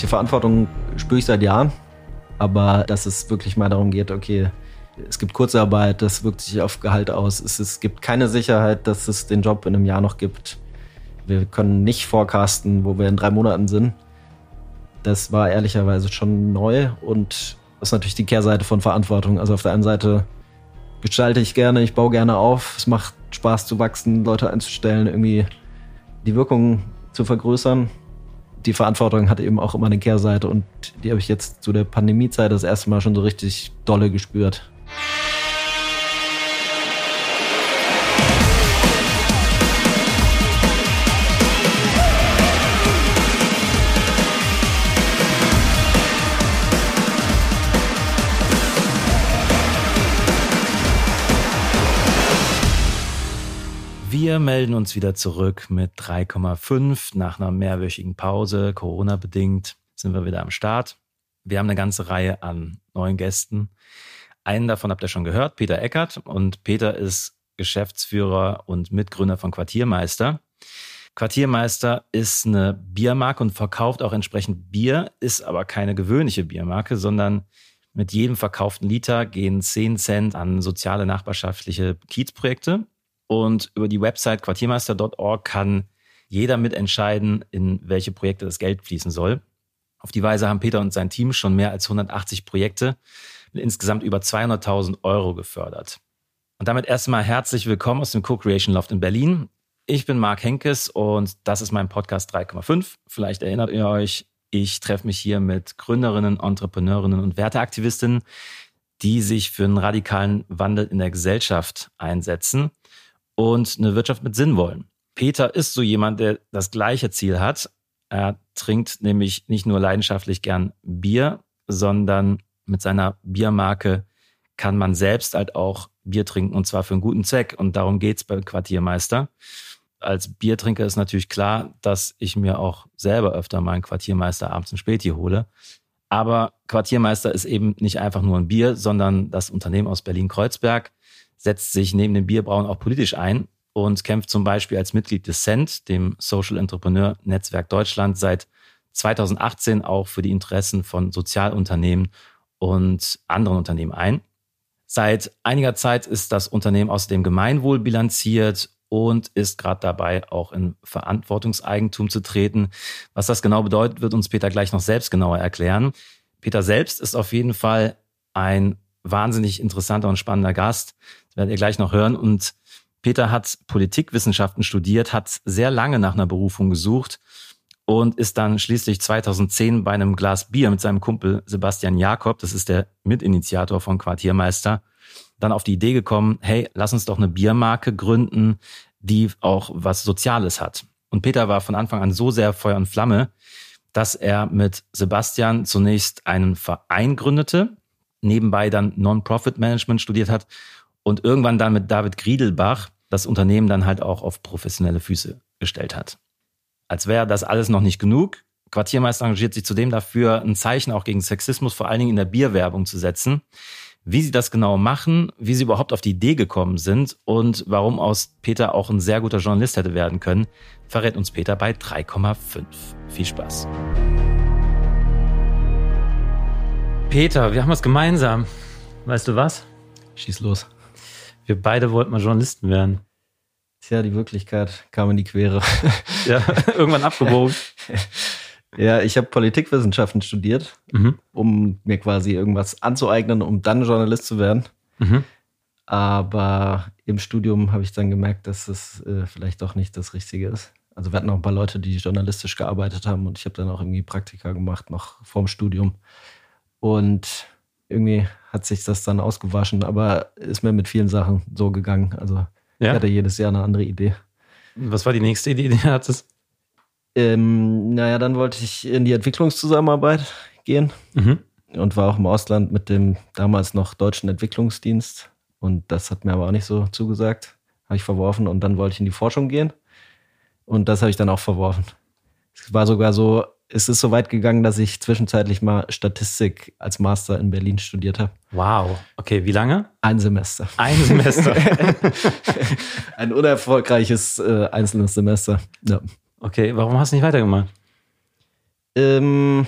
Die Verantwortung spüre ich seit Jahren, aber dass es wirklich mal darum geht, okay, es gibt Kurzarbeit, das wirkt sich auf Gehalt aus. Es, es gibt keine Sicherheit, dass es den Job in einem Jahr noch gibt. Wir können nicht forecasten, wo wir in drei Monaten sind. Das war ehrlicherweise schon neu und das ist natürlich die Kehrseite von Verantwortung. Also auf der einen Seite gestalte ich gerne, ich baue gerne auf, es macht Spaß zu wachsen, Leute einzustellen, irgendwie die Wirkung zu vergrößern. Die Verantwortung hat eben auch immer eine Kehrseite und die habe ich jetzt zu der Pandemiezeit das erste Mal schon so richtig dolle gespürt. Wir melden uns wieder zurück mit 3,5. Nach einer mehrwöchigen Pause, Corona-bedingt, sind wir wieder am Start. Wir haben eine ganze Reihe an neuen Gästen. Einen davon habt ihr schon gehört, Peter Eckert. Und Peter ist Geschäftsführer und Mitgründer von Quartiermeister. Quartiermeister ist eine Biermarke und verkauft auch entsprechend Bier, ist aber keine gewöhnliche Biermarke, sondern mit jedem verkauften Liter gehen 10 Cent an soziale nachbarschaftliche Kiezprojekte. Und über die Website quartiermeister.org kann jeder mitentscheiden, in welche Projekte das Geld fließen soll. Auf die Weise haben Peter und sein Team schon mehr als 180 Projekte mit insgesamt über 200.000 Euro gefördert. Und damit erstmal herzlich willkommen aus dem Co-Creation Loft in Berlin. Ich bin Marc Henkes und das ist mein Podcast 3,5. Vielleicht erinnert ihr euch, ich treffe mich hier mit Gründerinnen, Entrepreneurinnen und Werteaktivistinnen, die sich für einen radikalen Wandel in der Gesellschaft einsetzen und eine Wirtschaft mit Sinn wollen. Peter ist so jemand, der das gleiche Ziel hat. Er trinkt nämlich nicht nur leidenschaftlich gern Bier, sondern mit seiner Biermarke kann man selbst halt auch Bier trinken und zwar für einen guten Zweck. Und darum geht's bei Quartiermeister. Als Biertrinker ist natürlich klar, dass ich mir auch selber öfter mal einen Quartiermeister abends ein Späti hole. Aber Quartiermeister ist eben nicht einfach nur ein Bier, sondern das Unternehmen aus Berlin-Kreuzberg setzt sich neben dem Bierbrauen auch politisch ein und kämpft zum Beispiel als Mitglied des CENT, dem Social Entrepreneur Netzwerk Deutschland, seit 2018 auch für die Interessen von Sozialunternehmen und anderen Unternehmen ein. Seit einiger Zeit ist das Unternehmen außerdem Gemeinwohl bilanziert und ist gerade dabei, auch in Verantwortungseigentum zu treten. Was das genau bedeutet, wird uns Peter gleich noch selbst genauer erklären. Peter selbst ist auf jeden Fall ein wahnsinnig interessanter und spannender Gast. Das werdet ihr gleich noch hören. Und Peter hat Politikwissenschaften studiert, hat sehr lange nach einer Berufung gesucht und ist dann schließlich 2010 bei einem Glas Bier mit seinem Kumpel Sebastian Jakob, das ist der Mitinitiator von Quartiermeister, dann auf die Idee gekommen, hey, lass uns doch eine Biermarke gründen, die auch was Soziales hat. Und Peter war von Anfang an so sehr Feuer und Flamme, dass er mit Sebastian zunächst einen Verein gründete, nebenbei dann Non-Profit-Management studiert hat und irgendwann dann mit David Griedelbach das Unternehmen dann halt auch auf professionelle Füße gestellt hat. Als wäre das alles noch nicht genug. Quartiermeister engagiert sich zudem dafür, ein Zeichen auch gegen Sexismus vor allen Dingen in der Bierwerbung zu setzen. Wie sie das genau machen, wie sie überhaupt auf die Idee gekommen sind und warum aus Peter auch ein sehr guter Journalist hätte werden können, verrät uns Peter bei 3,5. Viel Spaß. Peter, wir haben was gemeinsam. Weißt du was? Schieß los. Wir beide wollten mal Journalisten werden. Tja, die Wirklichkeit kam in die Quere. Ja, irgendwann abgebogen. ja, ich habe Politikwissenschaften studiert, mhm. um mir quasi irgendwas anzueignen, um dann Journalist zu werden. Mhm. Aber im Studium habe ich dann gemerkt, dass es äh, vielleicht doch nicht das Richtige ist. Also wir hatten auch ein paar Leute, die journalistisch gearbeitet haben und ich habe dann auch irgendwie Praktika gemacht, noch vorm Studium. Und irgendwie hat sich das dann ausgewaschen, aber ist mir mit vielen Sachen so gegangen. Also ja? ich hatte jedes Jahr eine andere Idee. Was war die nächste Idee, die du hattest? Ähm, naja, dann wollte ich in die Entwicklungszusammenarbeit gehen mhm. und war auch im Ausland mit dem damals noch deutschen Entwicklungsdienst. Und das hat mir aber auch nicht so zugesagt. Habe ich verworfen und dann wollte ich in die Forschung gehen. Und das habe ich dann auch verworfen. Es war sogar so, es ist so weit gegangen, dass ich zwischenzeitlich mal Statistik als Master in Berlin studiert habe. Wow. Okay, wie lange? Ein Semester. Ein Semester. Ein unerfolgreiches äh, einzelnes Semester. Ja. Okay, warum hast du nicht weitergemacht? Ähm,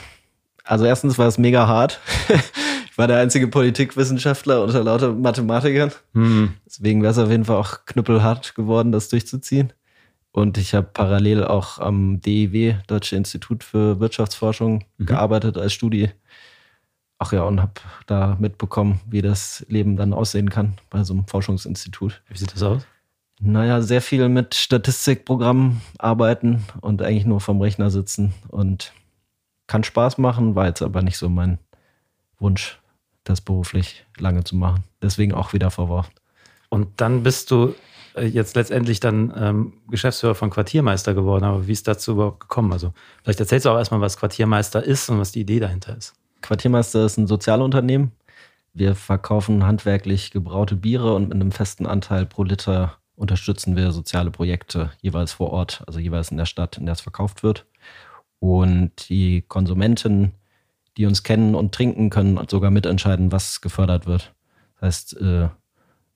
Also erstens war es mega hart. ich war der einzige Politikwissenschaftler unter lauter Mathematikern. Mhm. Deswegen wäre es auf jeden Fall auch knüppelhart geworden, das durchzuziehen. Und ich habe parallel auch am DIW, Deutsche Institut für Wirtschaftsforschung, mhm. gearbeitet als Studie. Ach ja, und habe da mitbekommen, wie das Leben dann aussehen kann bei so einem Forschungsinstitut. Wie sieht das aus? Naja, sehr viel mit Statistikprogrammen arbeiten und eigentlich nur vom Rechner sitzen und kann Spaß machen, war jetzt aber nicht so mein Wunsch, das beruflich lange zu machen. Deswegen auch wieder verworfen. Und dann bist du jetzt letztendlich dann ähm, Geschäftsführer von Quartiermeister geworden. Aber wie ist dazu überhaupt gekommen? Also vielleicht erzählst du auch erstmal, was Quartiermeister ist und was die Idee dahinter ist. Quartiermeister ist ein Sozialunternehmen. Wir verkaufen handwerklich gebraute Biere und mit einem festen Anteil pro Liter unterstützen wir soziale Projekte jeweils vor Ort, also jeweils in der Stadt, in der es verkauft wird. Und die Konsumenten, die uns kennen und trinken, können sogar mitentscheiden, was gefördert wird. Das heißt, äh,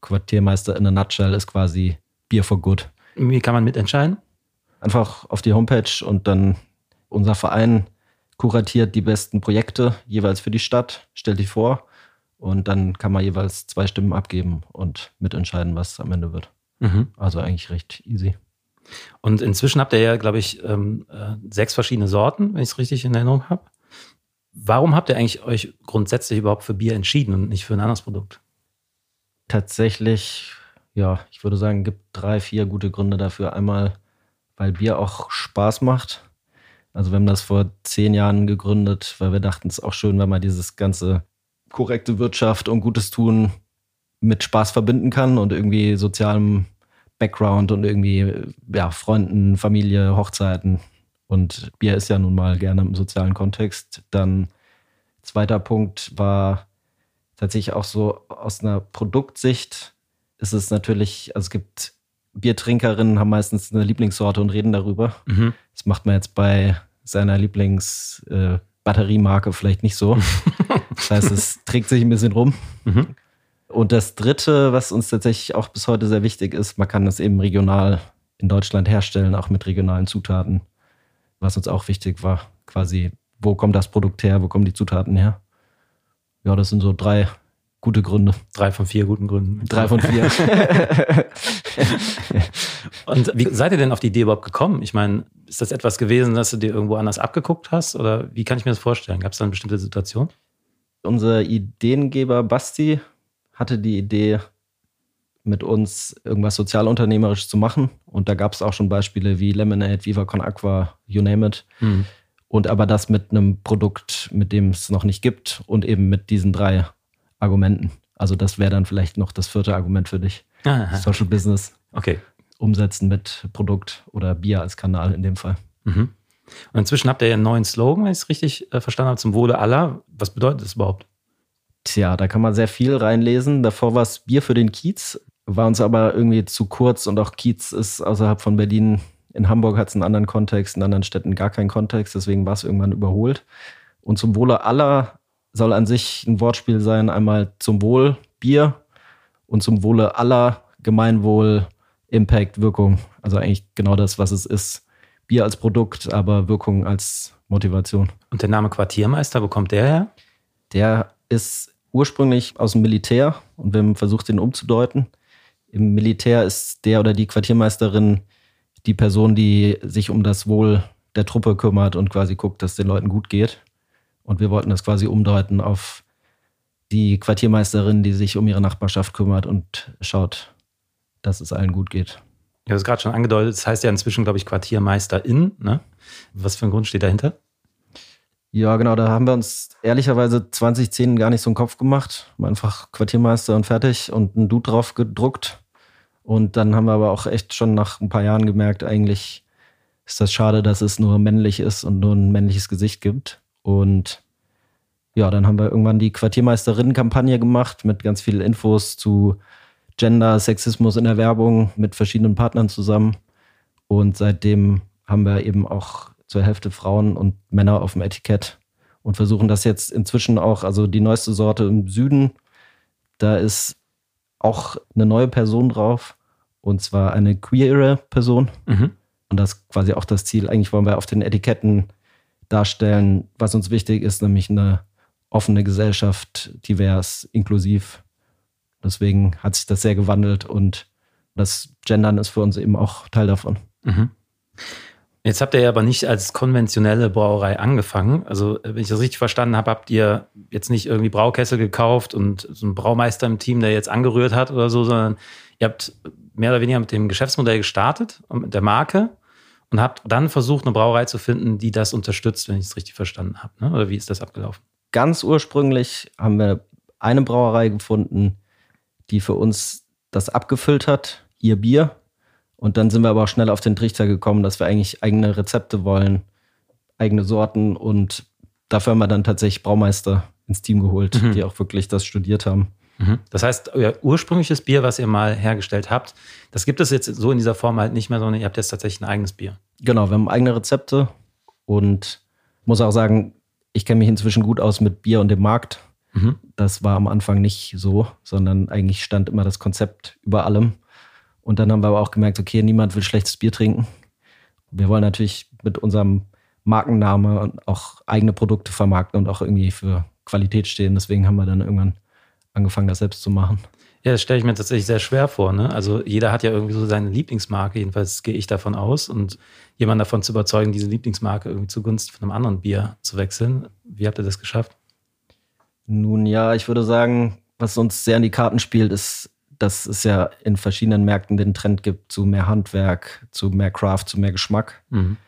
Quartiermeister in a nutshell ist quasi Bier for Good. Wie kann man mitentscheiden? Einfach auf die Homepage und dann unser Verein kuratiert die besten Projekte jeweils für die Stadt, stellt die vor und dann kann man jeweils zwei Stimmen abgeben und mitentscheiden, was am Ende wird. Mhm. Also eigentlich recht easy. Und inzwischen habt ihr ja, glaube ich, ähm, äh, sechs verschiedene Sorten, wenn ich es richtig in Erinnerung habe. Warum habt ihr eigentlich euch grundsätzlich überhaupt für Bier entschieden und nicht für ein anderes Produkt? Tatsächlich, ja, ich würde sagen, gibt drei, vier gute Gründe dafür. Einmal, weil Bier auch Spaß macht. Also wir haben das vor zehn Jahren gegründet, weil wir dachten, es ist auch schön, wenn man dieses ganze korrekte Wirtschaft und Gutes tun mit Spaß verbinden kann und irgendwie sozialem Background und irgendwie ja, Freunden, Familie, Hochzeiten. Und Bier ist ja nun mal gerne im sozialen Kontext. Dann zweiter Punkt war tatsächlich auch so aus einer Produktsicht ist es natürlich, also es gibt Biertrinkerinnen haben meistens eine Lieblingssorte und reden darüber. Mhm. Das macht man jetzt bei seiner Lieblingsbatteriemarke äh, vielleicht nicht so. das heißt, es trägt sich ein bisschen rum. Mhm. Und das Dritte, was uns tatsächlich auch bis heute sehr wichtig ist, man kann es eben regional in Deutschland herstellen, auch mit regionalen Zutaten. Was uns auch wichtig war, quasi, wo kommt das Produkt her, wo kommen die Zutaten her? Ja, das sind so drei gute Gründe. Drei von vier guten Gründen. Drei von vier. Und wie seid ihr denn auf die Idee überhaupt gekommen? Ich meine, ist das etwas gewesen, dass du dir irgendwo anders abgeguckt hast? Oder wie kann ich mir das vorstellen? Gab es da eine bestimmte Situation? Unser Ideengeber Basti hatte die Idee, mit uns irgendwas sozialunternehmerisch zu machen. Und da gab es auch schon Beispiele wie Lemonade, Viva Con Aqua, you name it. Mhm. Und aber das mit einem Produkt, mit dem es noch nicht gibt und eben mit diesen drei Argumenten. Also das wäre dann vielleicht noch das vierte Argument für dich. Aha. Social Business. Okay. Umsetzen mit Produkt oder Bier als Kanal in dem Fall. Mhm. Und inzwischen habt ihr ja einen neuen Slogan, wenn ich es richtig äh, verstanden habe, zum Wohle aller. Was bedeutet das überhaupt? Tja, da kann man sehr viel reinlesen. Davor war es Bier für den Kiez, war uns aber irgendwie zu kurz und auch Kiez ist außerhalb von Berlin. In Hamburg hat es einen anderen Kontext, in anderen Städten gar keinen Kontext, deswegen war es irgendwann überholt. Und zum Wohle aller soll an sich ein Wortspiel sein, einmal zum Wohl Bier und zum Wohle aller Gemeinwohl, Impact, Wirkung. Also eigentlich genau das, was es ist. Bier als Produkt, aber Wirkung als Motivation. Und der Name Quartiermeister, wo kommt der her? Der ist ursprünglich aus dem Militär und wir haben versucht, den umzudeuten. Im Militär ist der oder die Quartiermeisterin die Person, die sich um das Wohl der Truppe kümmert und quasi guckt, dass es den Leuten gut geht. Und wir wollten das quasi umdeuten auf die Quartiermeisterin, die sich um ihre Nachbarschaft kümmert und schaut, dass es allen gut geht. Ja, das ist gerade schon angedeutet. Das heißt ja inzwischen, glaube ich, Quartiermeisterin. Ne? Was für ein Grund steht dahinter? Ja, genau, da haben wir uns ehrlicherweise 2010 gar nicht so einen Kopf gemacht. Einfach Quartiermeister und fertig und ein Dude drauf gedruckt. Und dann haben wir aber auch echt schon nach ein paar Jahren gemerkt, eigentlich ist das schade, dass es nur männlich ist und nur ein männliches Gesicht gibt. Und ja, dann haben wir irgendwann die Quartiermeisterinnen-Kampagne gemacht mit ganz vielen Infos zu Gender, Sexismus in der Werbung mit verschiedenen Partnern zusammen. Und seitdem haben wir eben auch zur Hälfte Frauen und Männer auf dem Etikett und versuchen das jetzt inzwischen auch, also die neueste Sorte im Süden, da ist auch eine neue Person drauf und zwar eine queere Person. Mhm. Und das ist quasi auch das Ziel. Eigentlich wollen wir auf den Etiketten darstellen, was uns wichtig ist, nämlich eine offene Gesellschaft, divers, inklusiv. Deswegen hat sich das sehr gewandelt und das Gendern ist für uns eben auch Teil davon. Mhm. Jetzt habt ihr ja aber nicht als konventionelle Brauerei angefangen. Also, wenn ich das richtig verstanden habe, habt ihr jetzt nicht irgendwie Braukessel gekauft und so einen Braumeister im Team, der jetzt angerührt hat oder so, sondern ihr habt mehr oder weniger mit dem Geschäftsmodell gestartet und mit der Marke und habt dann versucht, eine Brauerei zu finden, die das unterstützt, wenn ich es richtig verstanden habe. Ne? Oder wie ist das abgelaufen? Ganz ursprünglich haben wir eine Brauerei gefunden, die für uns das abgefüllt hat, ihr Bier und dann sind wir aber auch schnell auf den Trichter gekommen, dass wir eigentlich eigene Rezepte wollen, eigene Sorten. Und dafür haben wir dann tatsächlich Braumeister ins Team geholt, mhm. die auch wirklich das studiert haben. Mhm. Das heißt, euer ursprüngliches Bier, was ihr mal hergestellt habt, das gibt es jetzt so in dieser Form halt nicht mehr, sondern ihr habt jetzt tatsächlich ein eigenes Bier. Genau, wir haben eigene Rezepte und muss auch sagen, ich kenne mich inzwischen gut aus mit Bier und dem Markt. Mhm. Das war am Anfang nicht so, sondern eigentlich stand immer das Konzept über allem. Und dann haben wir aber auch gemerkt, okay, niemand will schlechtes Bier trinken. Wir wollen natürlich mit unserem Markenname auch eigene Produkte vermarkten und auch irgendwie für Qualität stehen. Deswegen haben wir dann irgendwann angefangen, das selbst zu machen. Ja, das stelle ich mir tatsächlich sehr schwer vor. Ne? Also jeder hat ja irgendwie so seine Lieblingsmarke, jedenfalls gehe ich davon aus. Und jemanden davon zu überzeugen, diese Lieblingsmarke irgendwie zugunsten von einem anderen Bier zu wechseln. Wie habt ihr das geschafft? Nun ja, ich würde sagen, was uns sehr in die Karten spielt, ist dass es ja in verschiedenen Märkten den Trend gibt zu mehr Handwerk, zu mehr Craft, zu mehr Geschmack. Mhm.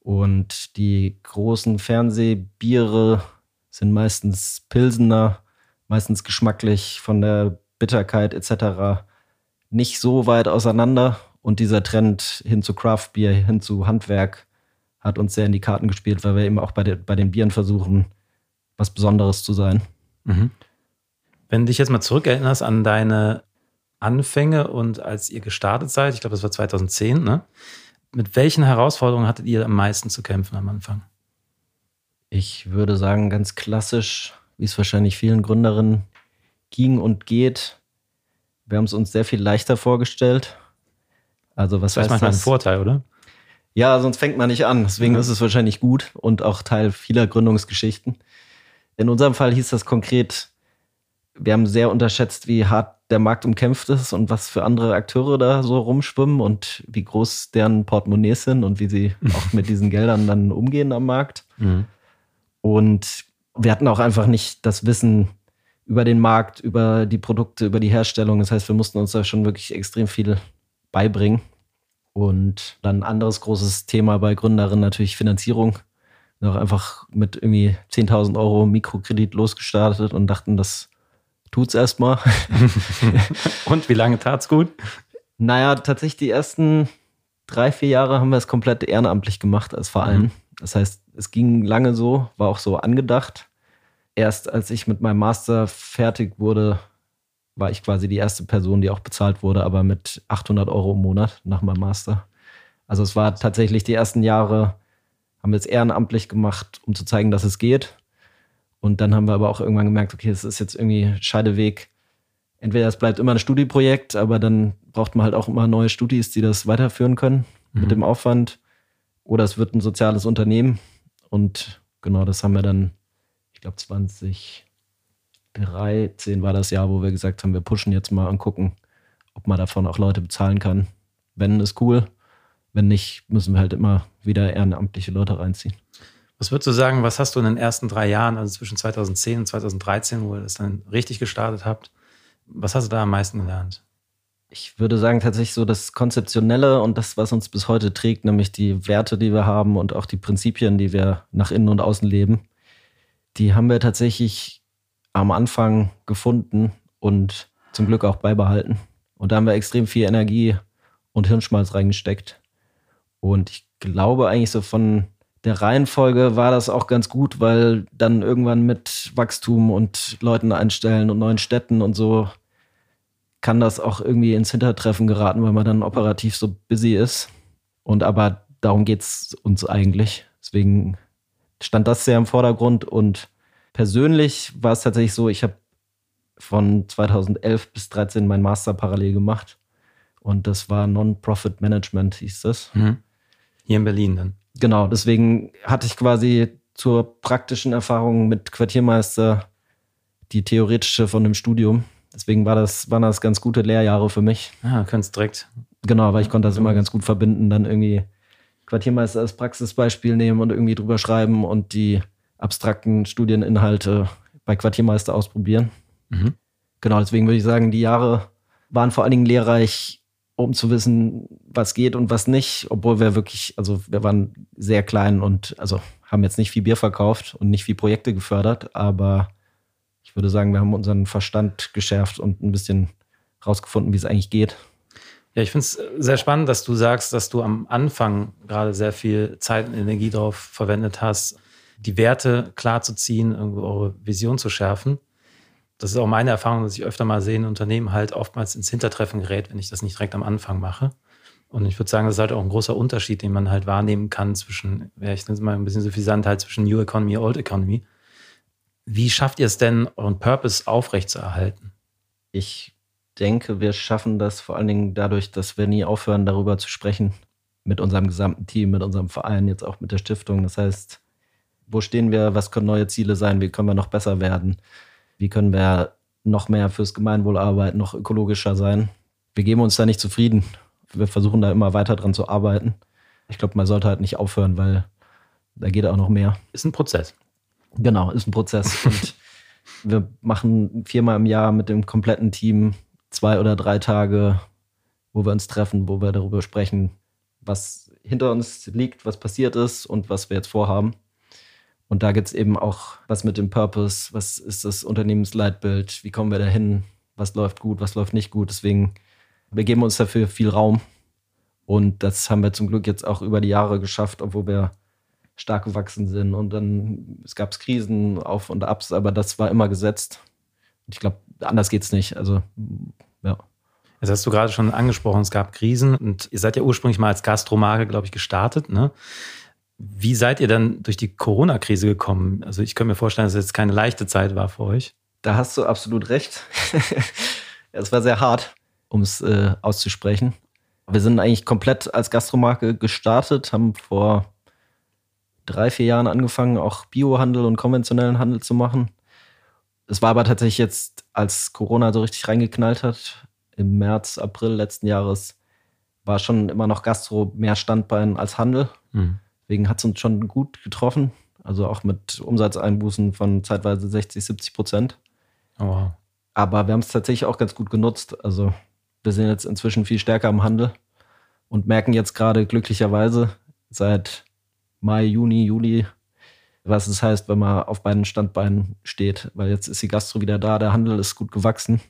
Und die großen Fernsehbiere sind meistens Pilsener, meistens geschmacklich von der Bitterkeit etc. nicht so weit auseinander. Und dieser Trend hin zu Craftbier, hin zu Handwerk hat uns sehr in die Karten gespielt, weil wir eben auch bei, de, bei den Bieren versuchen, was Besonderes zu sein. Mhm. Wenn du dich jetzt mal zurückerinnerst an deine Anfänge und als ihr gestartet seid, ich glaube, das war 2010, ne? Mit welchen Herausforderungen hattet ihr am meisten zu kämpfen am Anfang? Ich würde sagen, ganz klassisch, wie es wahrscheinlich vielen Gründerinnen ging und geht. Wir haben es uns sehr viel leichter vorgestellt. Also was das heißt manchmal das? ein Vorteil, oder? Ja, sonst fängt man nicht an. Deswegen mhm. ist es wahrscheinlich gut und auch Teil vieler Gründungsgeschichten. In unserem Fall hieß das konkret, wir haben sehr unterschätzt, wie hart der Markt umkämpft ist und was für andere Akteure da so rumschwimmen und wie groß deren Portemonnaies sind und wie sie auch mit diesen Geldern dann umgehen am Markt. Mhm. Und wir hatten auch einfach nicht das Wissen über den Markt, über die Produkte, über die Herstellung. Das heißt, wir mussten uns da schon wirklich extrem viel beibringen. Und dann ein anderes großes Thema bei Gründerinnen natürlich Finanzierung. Wir haben auch einfach mit irgendwie 10.000 Euro Mikrokredit losgestartet und dachten, das tut's erstmal. Und wie lange tat's gut? Naja, tatsächlich die ersten drei, vier Jahre haben wir es komplett ehrenamtlich gemacht als Verein. Mhm. Das heißt, es ging lange so, war auch so angedacht. Erst als ich mit meinem Master fertig wurde, war ich quasi die erste Person, die auch bezahlt wurde, aber mit 800 Euro im Monat nach meinem Master. Also es war tatsächlich die ersten Jahre, haben wir es ehrenamtlich gemacht, um zu zeigen, dass es geht. Und dann haben wir aber auch irgendwann gemerkt, okay, es ist jetzt irgendwie Scheideweg. Entweder es bleibt immer ein Studieprojekt, aber dann braucht man halt auch immer neue Studis, die das weiterführen können mhm. mit dem Aufwand. Oder es wird ein soziales Unternehmen. Und genau das haben wir dann, ich glaube, 2013 war das Jahr, wo wir gesagt haben, wir pushen jetzt mal und gucken, ob man davon auch Leute bezahlen kann. Wenn, ist cool. Wenn nicht, müssen wir halt immer wieder ehrenamtliche Leute reinziehen. Was würdest du sagen, was hast du in den ersten drei Jahren, also zwischen 2010 und 2013, wo ihr das dann richtig gestartet habt, was hast du da am meisten gelernt? Ich würde sagen, tatsächlich so das Konzeptionelle und das, was uns bis heute trägt, nämlich die Werte, die wir haben und auch die Prinzipien, die wir nach innen und außen leben, die haben wir tatsächlich am Anfang gefunden und zum Glück auch beibehalten. Und da haben wir extrem viel Energie und Hirnschmalz reingesteckt. Und ich glaube eigentlich so von der Reihenfolge war das auch ganz gut, weil dann irgendwann mit Wachstum und Leuten einstellen und neuen Städten und so kann das auch irgendwie ins Hintertreffen geraten, weil man dann operativ so busy ist. Und aber darum geht es uns eigentlich. Deswegen stand das sehr im Vordergrund und persönlich war es tatsächlich so, ich habe von 2011 bis 2013 mein Master parallel gemacht und das war Non-Profit Management, hieß das. Mhm. Hier in Berlin dann. Genau, deswegen hatte ich quasi zur praktischen Erfahrung mit Quartiermeister die theoretische von dem Studium. Deswegen war das, waren das ganz gute Lehrjahre für mich. Ah, kannst direkt. Genau, weil ich konnte das immer ganz gut verbinden, dann irgendwie Quartiermeister als Praxisbeispiel nehmen und irgendwie drüber schreiben und die abstrakten Studieninhalte bei Quartiermeister ausprobieren. Mhm. Genau, deswegen würde ich sagen, die Jahre waren vor allen Dingen lehrreich, um zu wissen, was geht und was nicht, obwohl wir wirklich, also wir waren sehr klein und also haben jetzt nicht viel Bier verkauft und nicht viel Projekte gefördert, aber ich würde sagen, wir haben unseren Verstand geschärft und ein bisschen rausgefunden, wie es eigentlich geht. Ja, ich finde es sehr spannend, dass du sagst, dass du am Anfang gerade sehr viel Zeit und Energie darauf verwendet hast, die Werte klar zu ziehen, eure Vision zu schärfen. Das ist auch meine Erfahrung, dass ich öfter mal sehe, ein Unternehmen halt oftmals ins Hintertreffen gerät, wenn ich das nicht direkt am Anfang mache. Und ich würde sagen, das ist halt auch ein großer Unterschied, den man halt wahrnehmen kann zwischen, ja, ich nenne es mal ein bisschen suffisant, halt zwischen New Economy, Old Economy. Wie schafft ihr es denn, euren Purpose aufrechtzuerhalten? Ich denke, wir schaffen das vor allen Dingen dadurch, dass wir nie aufhören, darüber zu sprechen. Mit unserem gesamten Team, mit unserem Verein, jetzt auch mit der Stiftung. Das heißt, wo stehen wir? Was können neue Ziele sein? Wie können wir noch besser werden? Wie können wir noch mehr fürs Gemeinwohl arbeiten, noch ökologischer sein? Wir geben uns da nicht zufrieden. Wir versuchen da immer weiter dran zu arbeiten. Ich glaube, man sollte halt nicht aufhören, weil da geht auch noch mehr. Ist ein Prozess. Genau, ist ein Prozess. Und wir machen viermal im Jahr mit dem kompletten Team zwei oder drei Tage, wo wir uns treffen, wo wir darüber sprechen, was hinter uns liegt, was passiert ist und was wir jetzt vorhaben. Und da gibt es eben auch was mit dem Purpose, was ist das Unternehmensleitbild, wie kommen wir dahin, was läuft gut, was läuft nicht gut. Deswegen, wir geben uns dafür viel Raum. Und das haben wir zum Glück jetzt auch über die Jahre geschafft, obwohl wir stark gewachsen sind. Und dann es gab Krisen, Auf und Abs, aber das war immer gesetzt. Und ich glaube, anders geht es nicht. Also, ja. Jetzt hast du gerade schon angesprochen, es gab Krisen und ihr seid ja ursprünglich mal als Gastromarke, glaube ich, gestartet. Ne? Wie seid ihr dann durch die Corona-Krise gekommen? Also ich kann mir vorstellen, dass es jetzt keine leichte Zeit war für euch. Da hast du absolut recht. es war sehr hart, um es äh, auszusprechen. Wir sind eigentlich komplett als Gastromarke gestartet, haben vor drei, vier Jahren angefangen, auch Biohandel und konventionellen Handel zu machen. Es war aber tatsächlich jetzt, als Corona so richtig reingeknallt hat, im März, April letzten Jahres, war schon immer noch Gastro mehr Standbein als Handel. Mhm. Deswegen hat es uns schon gut getroffen. Also auch mit Umsatzeinbußen von zeitweise 60, 70 Prozent. Oh. Aber wir haben es tatsächlich auch ganz gut genutzt. Also wir sind jetzt inzwischen viel stärker im Handel und merken jetzt gerade glücklicherweise seit Mai, Juni, Juli, was es heißt, wenn man auf beiden Standbeinen steht. Weil jetzt ist die Gastro wieder da, der Handel ist gut gewachsen.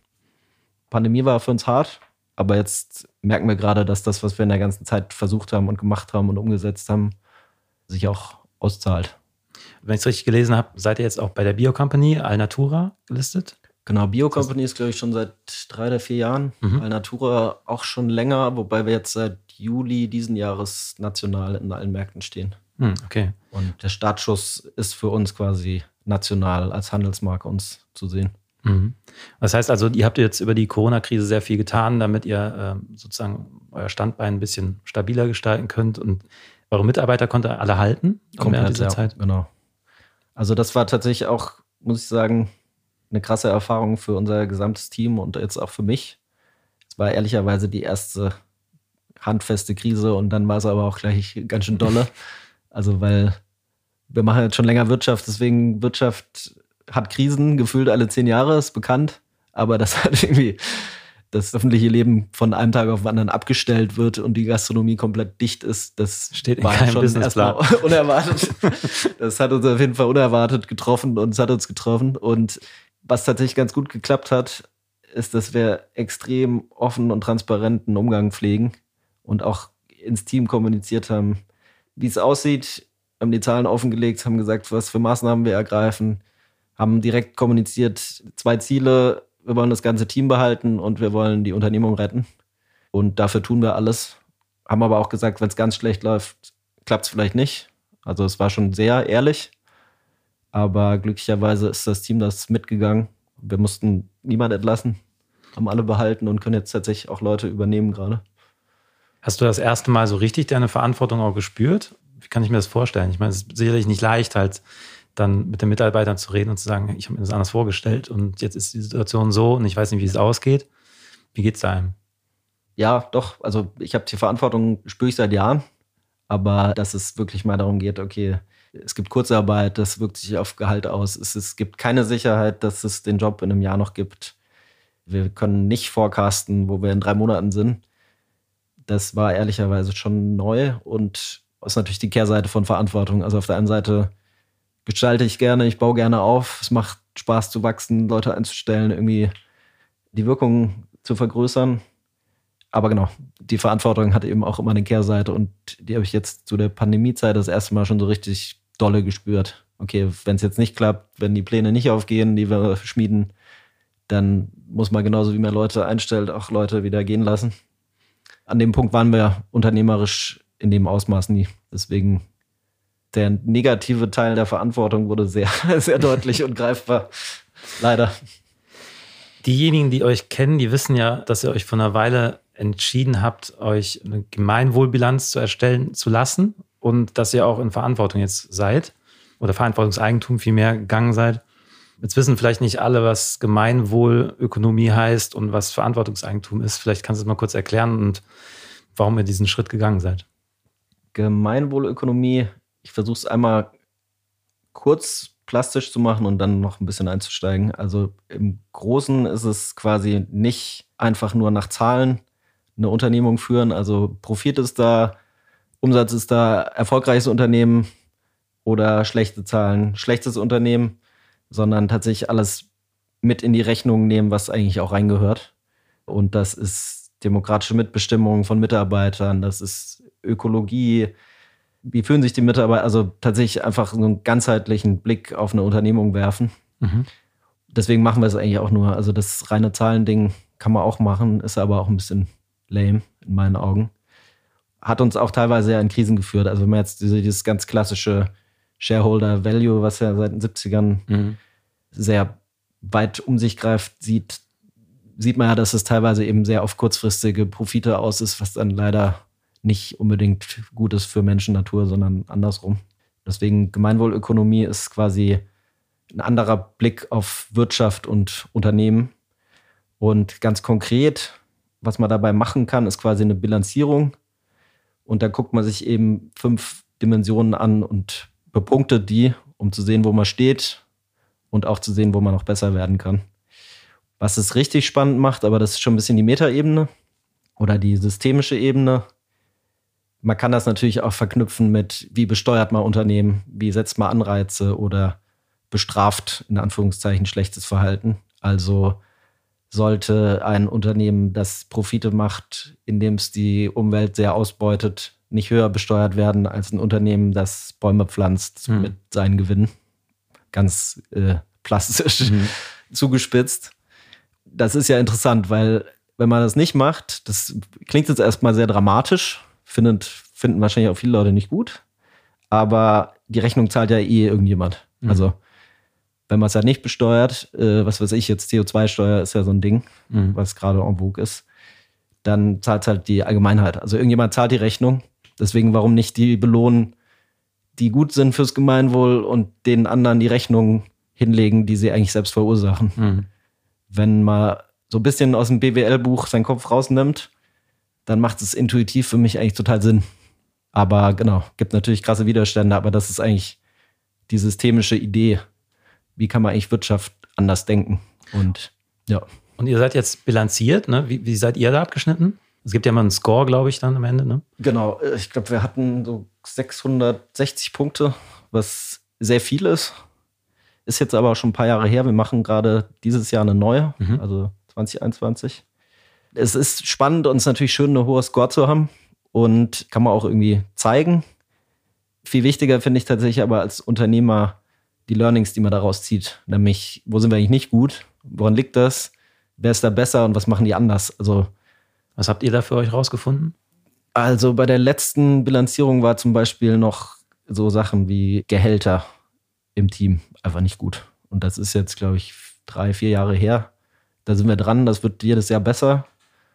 Pandemie war für uns hart, aber jetzt merken wir gerade, dass das, was wir in der ganzen Zeit versucht haben und gemacht haben und umgesetzt haben, sich auch auszahlt. Wenn ich es richtig gelesen habe, seid ihr jetzt auch bei der Biocompany Alnatura gelistet? Genau, Biocompany ist, glaube ich, schon seit drei oder vier Jahren. Mhm. Alnatura auch schon länger, wobei wir jetzt seit Juli diesen Jahres national in allen Märkten stehen. Mhm, okay. Und der Startschuss ist für uns quasi national als Handelsmarke uns zu sehen. Mhm. Das heißt also, ihr habt jetzt über die Corona-Krise sehr viel getan, damit ihr äh, sozusagen euer Standbein ein bisschen stabiler gestalten könnt und eure Mitarbeiter konnte ihr alle halten während dieser ja, Zeit? Genau. Also das war tatsächlich auch, muss ich sagen, eine krasse Erfahrung für unser gesamtes Team und jetzt auch für mich. Es war ehrlicherweise die erste handfeste Krise und dann war es aber auch gleich ganz schön dolle. Also weil wir machen jetzt schon länger Wirtschaft, deswegen Wirtschaft hat Krisen gefühlt alle zehn Jahre, ist bekannt. Aber das hat irgendwie das öffentliche Leben von einem Tag auf den anderen abgestellt wird und die Gastronomie komplett dicht ist, das steht in war keinem schon erstmal unerwartet. das hat uns auf jeden Fall unerwartet getroffen und es hat uns getroffen. Und was tatsächlich ganz gut geklappt hat, ist, dass wir extrem offen und transparenten Umgang pflegen und auch ins Team kommuniziert haben, wie es aussieht, haben die Zahlen offengelegt, haben gesagt, was für Maßnahmen wir ergreifen, haben direkt kommuniziert, zwei Ziele wir wollen das ganze Team behalten und wir wollen die Unternehmung retten. Und dafür tun wir alles. Haben aber auch gesagt, wenn es ganz schlecht läuft, klappt es vielleicht nicht. Also es war schon sehr ehrlich. Aber glücklicherweise ist das Team das mitgegangen. Wir mussten niemand entlassen, haben alle behalten und können jetzt tatsächlich auch Leute übernehmen gerade. Hast du das erste Mal so richtig deine Verantwortung auch gespürt? Wie kann ich mir das vorstellen? Ich meine, es ist sicherlich nicht leicht, halt dann mit den Mitarbeitern zu reden und zu sagen, ich habe mir das anders vorgestellt und jetzt ist die Situation so und ich weiß nicht, wie es ausgeht. Wie geht es da einem? Ja, doch. Also ich habe die Verantwortung, spüre ich seit Jahren. Aber dass es wirklich mal darum geht, okay, es gibt Kurzarbeit, das wirkt sich auf Gehalt aus. Es, es gibt keine Sicherheit, dass es den Job in einem Jahr noch gibt. Wir können nicht forecasten, wo wir in drei Monaten sind. Das war ehrlicherweise schon neu und ist natürlich die Kehrseite von Verantwortung. Also auf der einen Seite gestalte ich gerne, ich baue gerne auf. Es macht Spaß zu wachsen, Leute einzustellen, irgendwie die Wirkung zu vergrößern. Aber genau, die Verantwortung hat eben auch immer eine Kehrseite und die habe ich jetzt zu der Pandemiezeit das erste Mal schon so richtig dolle gespürt. Okay, wenn es jetzt nicht klappt, wenn die Pläne nicht aufgehen, die wir schmieden, dann muss man genauso wie man Leute einstellt, auch Leute wieder gehen lassen. An dem Punkt waren wir unternehmerisch in dem Ausmaß nie. Deswegen der negative Teil der Verantwortung wurde sehr, sehr deutlich und greifbar. Leider. Diejenigen, die euch kennen, die wissen ja, dass ihr euch vor einer Weile entschieden habt, euch eine Gemeinwohlbilanz zu erstellen zu lassen und dass ihr auch in Verantwortung jetzt seid oder Verantwortungseigentum vielmehr gegangen seid. Jetzt wissen vielleicht nicht alle, was Gemeinwohlökonomie heißt und was Verantwortungseigentum ist. Vielleicht kannst du es mal kurz erklären und warum ihr diesen Schritt gegangen seid. Gemeinwohlökonomie, ich versuche es einmal kurz plastisch zu machen und dann noch ein bisschen einzusteigen. Also im Großen ist es quasi nicht einfach nur nach Zahlen eine Unternehmung führen. Also Profit ist da, Umsatz ist da, erfolgreiches Unternehmen oder schlechte Zahlen, schlechtes Unternehmen, sondern tatsächlich alles mit in die Rechnung nehmen, was eigentlich auch reingehört. Und das ist demokratische Mitbestimmung von Mitarbeitern, das ist Ökologie, wie fühlen sich die Mitarbeiter, also tatsächlich einfach so einen ganzheitlichen Blick auf eine Unternehmung werfen. Mhm. Deswegen machen wir es eigentlich auch nur. Also das reine Zahlending kann man auch machen, ist aber auch ein bisschen lame in meinen Augen. Hat uns auch teilweise ja in Krisen geführt. Also wenn man jetzt diese, dieses ganz klassische Shareholder Value, was ja seit den 70ern mhm. sehr weit um sich greift, sieht, sieht man ja, dass es teilweise eben sehr auf kurzfristige Profite aus ist, was dann leider nicht unbedingt gut ist für Menschen, Natur, sondern andersrum. Deswegen Gemeinwohlökonomie ist quasi ein anderer Blick auf Wirtschaft und Unternehmen. Und ganz konkret, was man dabei machen kann, ist quasi eine Bilanzierung. Und da guckt man sich eben fünf Dimensionen an und bepunktet die, um zu sehen, wo man steht und auch zu sehen, wo man noch besser werden kann. Was es richtig spannend macht, aber das ist schon ein bisschen die Metaebene oder die systemische Ebene, man kann das natürlich auch verknüpfen mit, wie besteuert man Unternehmen, wie setzt man Anreize oder bestraft in Anführungszeichen schlechtes Verhalten. Also sollte ein Unternehmen, das Profite macht, indem es die Umwelt sehr ausbeutet, nicht höher besteuert werden als ein Unternehmen, das Bäume pflanzt mhm. mit seinen Gewinnen. Ganz äh, plastisch mhm. zugespitzt. Das ist ja interessant, weil wenn man das nicht macht, das klingt jetzt erstmal sehr dramatisch, findet, finden wahrscheinlich auch viele Leute nicht gut. Aber die Rechnung zahlt ja eh irgendjemand. Mhm. Also, wenn man es halt nicht besteuert, äh, was weiß ich, jetzt CO2-Steuer ist ja so ein Ding, mhm. was gerade en vogue ist, dann zahlt es halt die Allgemeinheit. Also irgendjemand zahlt die Rechnung. Deswegen, warum nicht die belohnen, die gut sind fürs Gemeinwohl und den anderen die Rechnung hinlegen, die sie eigentlich selbst verursachen. Mhm. Wenn man so ein bisschen aus dem BWL-Buch seinen Kopf rausnimmt dann macht es intuitiv für mich eigentlich total Sinn. Aber genau, gibt natürlich krasse Widerstände, aber das ist eigentlich die systemische Idee. Wie kann man eigentlich Wirtschaft anders denken? Und ja. Und ihr seid jetzt bilanziert, ne? Wie, wie seid ihr da abgeschnitten? Es gibt ja mal einen Score, glaube ich, dann am Ende, ne? Genau, äh, ich glaube, wir hatten so 660 Punkte, was sehr viel ist. Ist jetzt aber schon ein paar Jahre her. Wir machen gerade dieses Jahr eine neue, mhm. also 2021 es ist spannend und es ist natürlich schön, eine hohe Score zu haben und kann man auch irgendwie zeigen. Viel wichtiger finde ich tatsächlich aber als Unternehmer die Learnings, die man daraus zieht. Nämlich, wo sind wir eigentlich nicht gut? Woran liegt das? Wer ist da besser und was machen die anders? Also, was habt ihr da für euch rausgefunden? Also bei der letzten Bilanzierung war zum Beispiel noch so Sachen wie Gehälter im Team einfach nicht gut. Und das ist jetzt, glaube ich, drei, vier Jahre her. Da sind wir dran. Das wird jedes Jahr besser.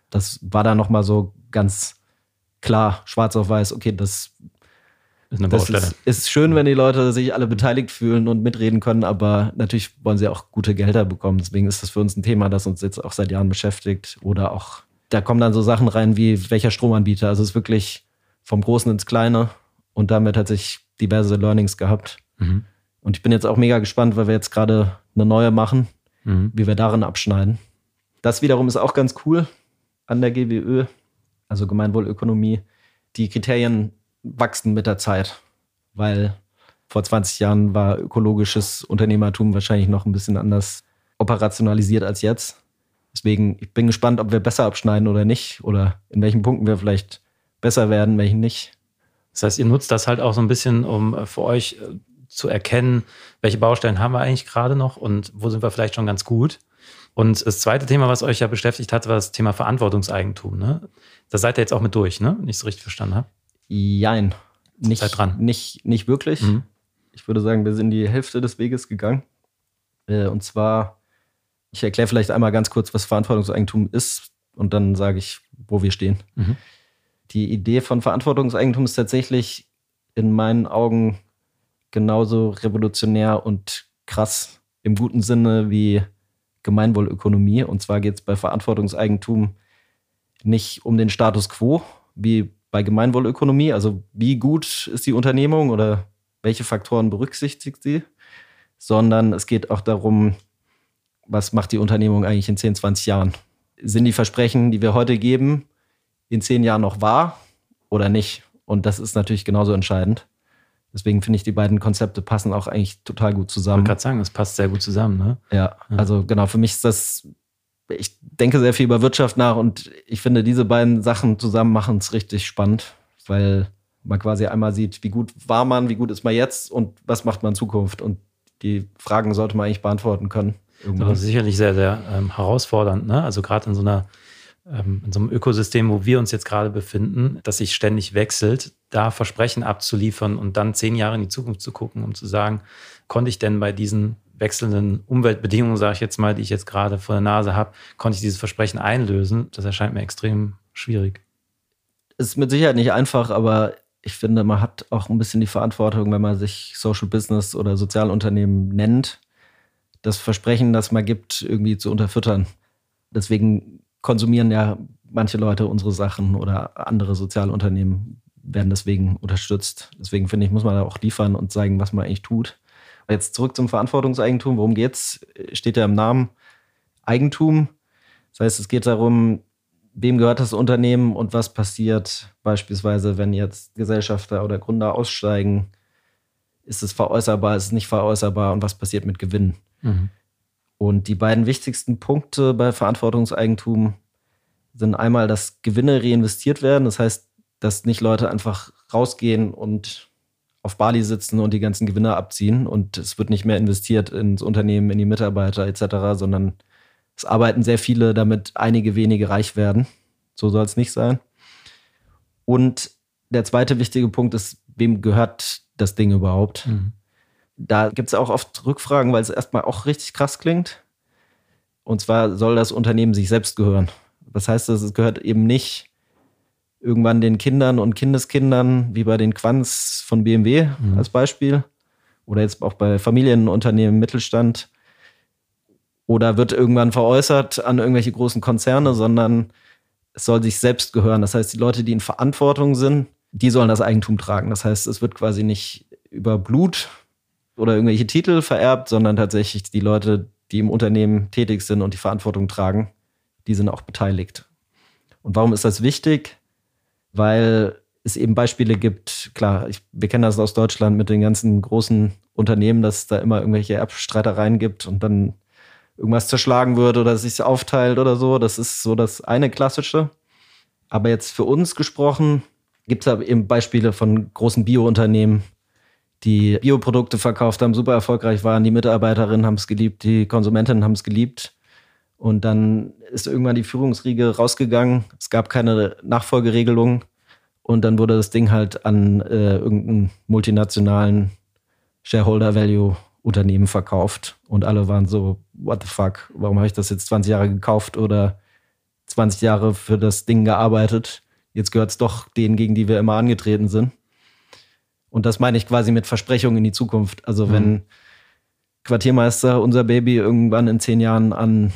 Das war da nochmal so ganz klar, schwarz auf weiß, okay, das Ist eine Das ist, ist schön, wenn die Leute sich alle beteiligt fühlen und mitreden können, aber natürlich wollen sie auch gute Gelder bekommen. Deswegen ist das für uns ein Thema, das uns jetzt auch seit Jahren beschäftigt. Oder auch, da kommen dann so Sachen rein wie welcher Stromanbieter. Also es ist wirklich vom Großen ins Kleine und damit hat sich diverse Learnings gehabt. Mhm. Und ich bin jetzt auch mega gespannt, weil wir jetzt gerade eine neue machen, Mhm. wie wir darin abschneiden. Das wiederum ist auch ganz cool an der GWÖ, also Gemeinwohlökonomie. Die Kriterien wachsen mit der Zeit, weil vor 20 Jahren war ökologisches Unternehmertum wahrscheinlich noch ein bisschen anders operationalisiert als jetzt. Deswegen, ich bin gespannt, ob wir besser abschneiden oder nicht oder in welchen Punkten wir vielleicht besser werden, welchen nicht. Das heißt, ihr nutzt das halt auch so ein bisschen, um äh, für euch äh, zu erkennen, welche Baustellen haben wir eigentlich gerade noch und wo sind wir vielleicht schon ganz gut. Und das zweite Thema, was euch ja beschäftigt hat, war das Thema Verantwortungseigentum. Ne? Da seid ihr jetzt auch mit durch, ne? Wenn ich es richtig verstanden habe. Jein. Nicht, Seid dran. Nicht, nicht wirklich. Mhm. Ich würde sagen, wir sind die Hälfte des Weges gegangen. Äh, Und zwar, ich erkläre vielleicht einmal ganz kurz, was Verantwortungseigentum ist und dann sage ich, wo wir stehen. Mhm. Die Idee von Verantwortungseigentum ist tatsächlich in meinen Augen genauso revolutionär und krass im guten Sinne wie Gemeinwohlökonomie. Und zwar geht es bei Verantwortungseigentum nicht um den Status quo wie bei Gemeinwohlökonomie, also wie gut ist die Unternehmung oder welche Faktoren berücksichtigt sie, sondern es geht auch darum, was macht die Unternehmung eigentlich in 10, 20 Jahren? Sind die Versprechen, die wir heute geben, in 10 Jahren noch wahr oder nicht? Und das ist natürlich genauso entscheidend. Deswegen finde ich, die beiden Konzepte passen auch eigentlich total gut Ich zusammen. wollte gerade sagen, das passt sehr gut zusammen. Ne? Ja, Ja. also genau, für mich ist das, ich denke sehr viel über Wirtschaft nach und ich finde, diese beiden Sachen zusammen machen es richtig spannend, weil man quasi einmal sieht, wie gut war man, wie gut ist man jetzt und was macht man in Zukunft. Und die Fragen sollte man eigentlich beantworten können. Irgendwann. Aber sicherlich sehr, sehr ähm, herausfordernd. Ne? Also gerade in so einer in so einem Ökosystem, wo wir uns jetzt gerade befinden, das sich ständig wechselt, da Versprechen abzuliefern und dann zehn Jahre in die Zukunft zu gucken, um zu sagen, konnte ich denn bei diesen wechselnden Umweltbedingungen, sage ich jetzt mal, die ich jetzt gerade vor der Nase habe, konnte ich dieses Versprechen einlösen? Das erscheint mir extrem schwierig. ist mit Sicherheit nicht einfach, aber ich finde, man hat auch ein bisschen die Verantwortung, wenn man sich Social Business oder Sozialunternehmen nennt, das Versprechen, das man gibt, irgendwie zu unterfüttern. Deswegen konsumieren ja manche Leute unsere Sachen oder andere Sozialunternehmen werden deswegen unterstützt. Deswegen finde ich, muss man da auch liefern und zeigen, was man eigentlich tut. Jetzt zurück zum Verantwortungseigentum. Worum geht's? Steht ja im Namen Eigentum. Das heißt, es geht darum, wem gehört das Unternehmen und was passiert beispielsweise, wenn jetzt Gesellschafter oder Gründer aussteigen. Ist es veräußerbar, ist es nicht veräußerbar und was passiert mit Gewinn? Mhm. Und die beiden wichtigsten Punkte bei Verantwortungseigentum sind einmal, dass Gewinne reinvestiert werden. Das heißt, dass nicht Leute einfach rausgehen und auf Bali sitzen und die ganzen Gewinne abziehen und es wird nicht mehr investiert ins Unternehmen, in die Mitarbeiter etc., sondern es arbeiten sehr viele, damit einige wenige reich werden. So soll es nicht sein. Und der zweite wichtige Punkt ist, wem gehört das Ding überhaupt? Mhm. Da gibt es auch oft Rückfragen, weil es erstmal auch richtig krass klingt. Und zwar soll das Unternehmen sich selbst gehören. Das heißt, es gehört eben nicht irgendwann den Kindern und Kindeskindern, wie bei den Quants von BMW Mhm. als Beispiel. Oder jetzt auch bei Familienunternehmen, Mittelstand. Oder wird irgendwann veräußert an irgendwelche großen Konzerne, sondern es soll sich selbst gehören. Das heißt, die Leute, die in Verantwortung sind, die sollen das Eigentum tragen. Das heißt, es wird quasi nicht über Blut oder irgendwelche Titel vererbt, sondern tatsächlich die Leute, die im Unternehmen tätig sind und die Verantwortung tragen, die sind auch beteiligt. Und warum ist das wichtig? Weil es eben Beispiele gibt, klar, ich, wir kennen das aus Deutschland mit den ganzen großen Unternehmen, dass es da immer irgendwelche Erbstreitereien gibt und dann irgendwas zerschlagen wird oder sich aufteilt oder so. Das ist so das eine klassische. Aber jetzt für uns gesprochen, gibt es eben Beispiele von großen Biounternehmen, die Bioprodukte verkauft haben, super erfolgreich waren. Die Mitarbeiterinnen haben es geliebt, die Konsumentinnen haben es geliebt. Und dann ist irgendwann die Führungsriege rausgegangen. Es gab keine Nachfolgeregelung. Und dann wurde das Ding halt an äh, irgendeinen multinationalen Shareholder Value Unternehmen verkauft. Und alle waren so, what the fuck, warum habe ich das jetzt 20 Jahre gekauft oder 20 Jahre für das Ding gearbeitet? Jetzt gehört es doch denen, gegen die wir immer angetreten sind. Und das meine ich quasi mit Versprechungen in die Zukunft. Also wenn mhm. Quartiermeister, unser Baby, irgendwann in zehn Jahren an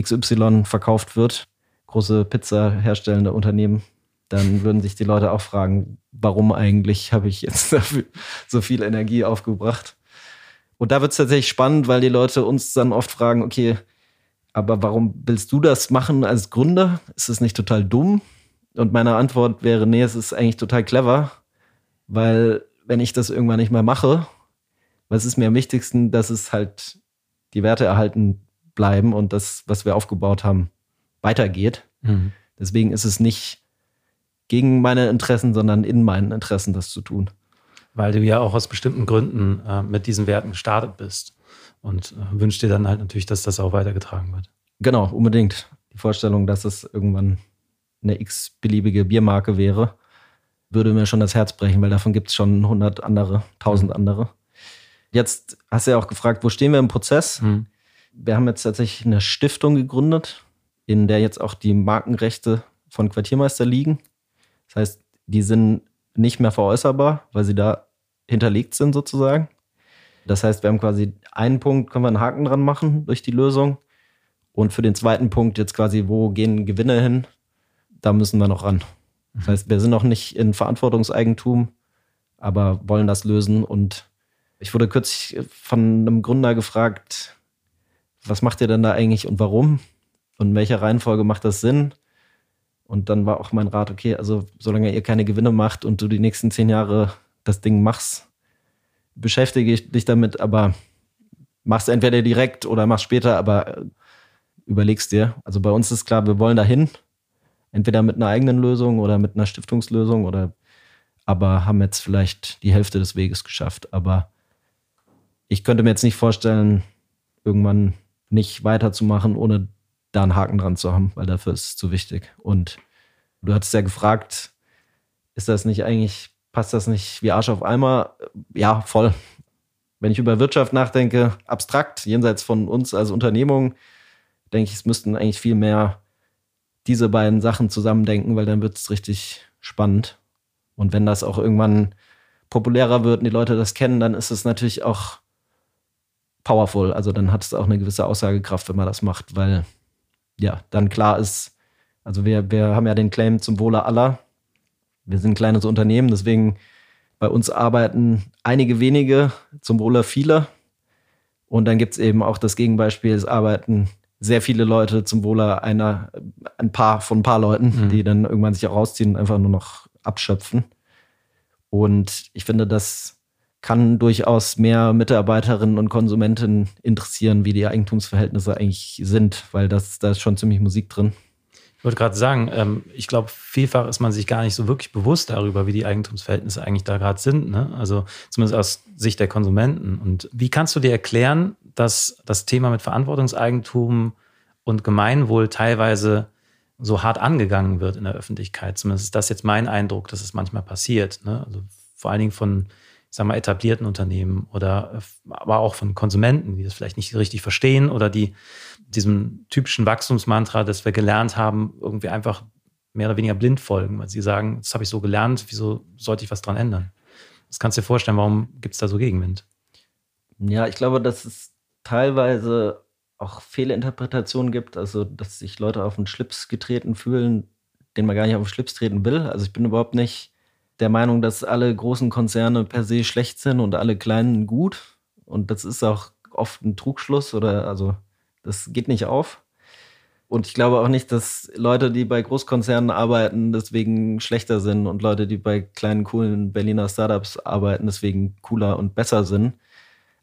XY verkauft wird, große Pizza herstellende Unternehmen, dann würden sich die Leute auch fragen, warum eigentlich habe ich jetzt so viel Energie aufgebracht. Und da wird es tatsächlich spannend, weil die Leute uns dann oft fragen, okay, aber warum willst du das machen als Gründer? Ist es nicht total dumm? Und meine Antwort wäre, nee, es ist eigentlich total clever, weil wenn ich das irgendwann nicht mehr mache, was ist mir am wichtigsten, dass es halt die Werte erhalten bleiben und das, was wir aufgebaut haben, weitergeht. Mhm. Deswegen ist es nicht gegen meine Interessen, sondern in meinen Interessen, das zu tun. Weil du ja auch aus bestimmten Gründen äh, mit diesen Werten gestartet bist und äh, wünschst dir dann halt natürlich, dass das auch weitergetragen wird. Genau, unbedingt. Die Vorstellung, dass es irgendwann eine x-beliebige Biermarke wäre, würde mir schon das Herz brechen, weil davon gibt es schon 100 andere, 1000 mhm. andere. Jetzt hast du ja auch gefragt, wo stehen wir im Prozess? Mhm. Wir haben jetzt tatsächlich eine Stiftung gegründet, in der jetzt auch die Markenrechte von Quartiermeister liegen. Das heißt, die sind nicht mehr veräußerbar, weil sie da hinterlegt sind sozusagen. Das heißt, wir haben quasi einen Punkt, können wir einen Haken dran machen durch die Lösung. Und für den zweiten Punkt jetzt quasi, wo gehen Gewinne hin, da müssen wir noch ran. Das heißt, wir sind noch nicht in Verantwortungseigentum, aber wollen das lösen. Und ich wurde kürzlich von einem Gründer gefragt, was macht ihr denn da eigentlich und warum? Und in welcher Reihenfolge macht das Sinn? Und dann war auch mein Rat, okay, also solange ihr keine Gewinne macht und du die nächsten zehn Jahre das Ding machst, beschäftige ich dich damit, aber machst entweder direkt oder machst später, aber überlegst dir. Also bei uns ist klar, wir wollen dahin. Entweder mit einer eigenen Lösung oder mit einer Stiftungslösung oder aber haben jetzt vielleicht die Hälfte des Weges geschafft. Aber ich könnte mir jetzt nicht vorstellen, irgendwann nicht weiterzumachen, ohne da einen Haken dran zu haben, weil dafür ist es zu wichtig. Und du hattest ja gefragt, ist das nicht eigentlich, passt das nicht wie Arsch auf Eimer? Ja, voll. Wenn ich über Wirtschaft nachdenke, abstrakt, jenseits von uns als Unternehmung, denke ich, es müssten eigentlich viel mehr diese beiden Sachen zusammendenken, weil dann wird es richtig spannend. Und wenn das auch irgendwann populärer wird und die Leute das kennen, dann ist es natürlich auch powerful. Also dann hat es auch eine gewisse Aussagekraft, wenn man das macht, weil ja, dann klar ist, also wir, wir haben ja den Claim zum Wohle aller. Wir sind ein kleines Unternehmen, deswegen bei uns arbeiten einige wenige zum Wohle vieler. Und dann gibt es eben auch das Gegenbeispiel, es arbeiten sehr viele Leute zum Wohle einer, ein paar von ein paar Leuten, mhm. die dann irgendwann sich auch rausziehen und einfach nur noch abschöpfen. Und ich finde, das kann durchaus mehr Mitarbeiterinnen und Konsumenten interessieren, wie die Eigentumsverhältnisse eigentlich sind, weil das, da ist schon ziemlich Musik drin. Ich wollte gerade sagen, ähm, ich glaube, vielfach ist man sich gar nicht so wirklich bewusst darüber, wie die Eigentumsverhältnisse eigentlich da gerade sind. Ne? Also zumindest aus Sicht der Konsumenten. Und wie kannst du dir erklären, dass das Thema mit Verantwortungseigentum und Gemeinwohl teilweise so hart angegangen wird in der Öffentlichkeit? Zumindest ist das jetzt mein Eindruck, dass es manchmal passiert. Ne? Also vor allen Dingen von sagen wir, etablierten Unternehmen oder aber auch von Konsumenten, die das vielleicht nicht richtig verstehen oder die diesem typischen Wachstumsmantra, das wir gelernt haben, irgendwie einfach mehr oder weniger blind folgen, weil sie sagen, das habe ich so gelernt, wieso sollte ich was dran ändern? Das kannst du dir vorstellen, warum gibt es da so Gegenwind? Ja, ich glaube, dass es teilweise auch Fehlinterpretationen gibt, also dass sich Leute auf den Schlips getreten fühlen, den man gar nicht auf den Schlips treten will. Also ich bin überhaupt nicht der Meinung, dass alle großen Konzerne per se schlecht sind und alle kleinen gut. Und das ist auch oft ein Trugschluss oder also das geht nicht auf. Und ich glaube auch nicht, dass Leute, die bei Großkonzernen arbeiten, deswegen schlechter sind und Leute, die bei kleinen, coolen Berliner Startups arbeiten, deswegen cooler und besser sind.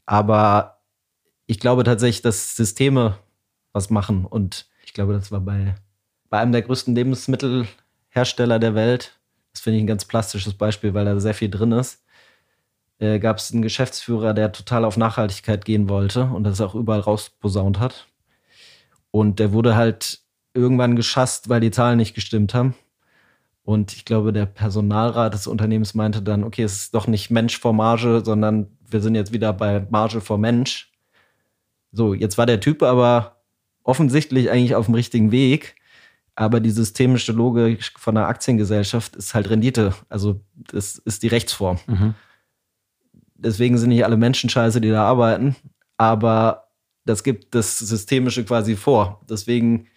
Aber ich glaube tatsächlich, dass Systeme was machen. Und ich glaube, das war bei, bei einem der größten Lebensmittelhersteller der Welt, das finde ich ein ganz plastisches Beispiel, weil da sehr viel drin ist, äh, gab es einen Geschäftsführer, der total auf Nachhaltigkeit gehen wollte und das auch überall rausposaunt hat. Und der wurde halt irgendwann geschasst, weil die Zahlen nicht gestimmt haben. Und ich glaube, der Personalrat des Unternehmens meinte dann, okay, es ist doch nicht Mensch vor Marge, sondern wir sind jetzt wieder bei Marge vor Mensch. So, jetzt war der Typ aber offensichtlich eigentlich auf dem richtigen Weg. Aber die systemische Logik von einer Aktiengesellschaft ist halt Rendite. Also das ist die Rechtsform. Mhm. Deswegen sind nicht alle Menschen scheiße, die da arbeiten. Aber das gibt das Systemische quasi vor. Deswegen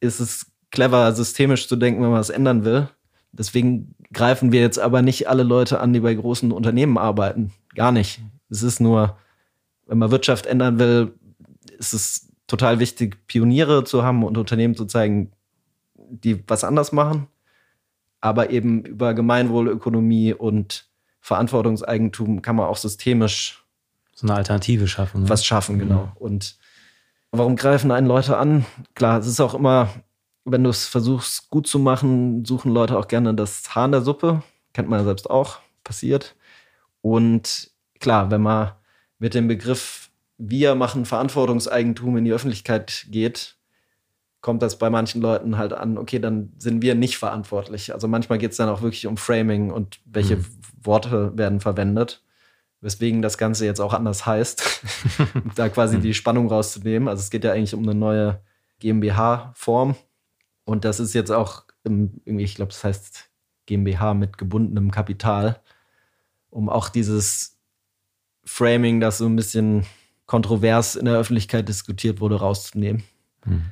ist es clever, systemisch zu denken, wenn man was ändern will. Deswegen greifen wir jetzt aber nicht alle Leute an, die bei großen Unternehmen arbeiten. Gar nicht. Es ist nur, wenn man Wirtschaft ändern will, ist es total wichtig, Pioniere zu haben und Unternehmen zu zeigen, die was anders machen, aber eben über Gemeinwohlökonomie und Verantwortungseigentum kann man auch systemisch so eine Alternative schaffen. Ne? Was schaffen, genau. Mhm. Und warum greifen einen Leute an? Klar, es ist auch immer, wenn du es versuchst gut zu machen, suchen Leute auch gerne das Haar in der Suppe. Kennt man ja selbst auch, passiert. Und klar, wenn man mit dem Begriff wir machen Verantwortungseigentum in die Öffentlichkeit geht, kommt das bei manchen Leuten halt an, okay, dann sind wir nicht verantwortlich. Also manchmal geht es dann auch wirklich um Framing und welche mhm. Worte werden verwendet, weswegen das Ganze jetzt auch anders heißt, da quasi mhm. die Spannung rauszunehmen. Also es geht ja eigentlich um eine neue GmbH-Form und das ist jetzt auch im, irgendwie, ich glaube, das heißt GmbH mit gebundenem Kapital, um auch dieses Framing, das so ein bisschen kontrovers in der Öffentlichkeit diskutiert wurde, rauszunehmen. Hm.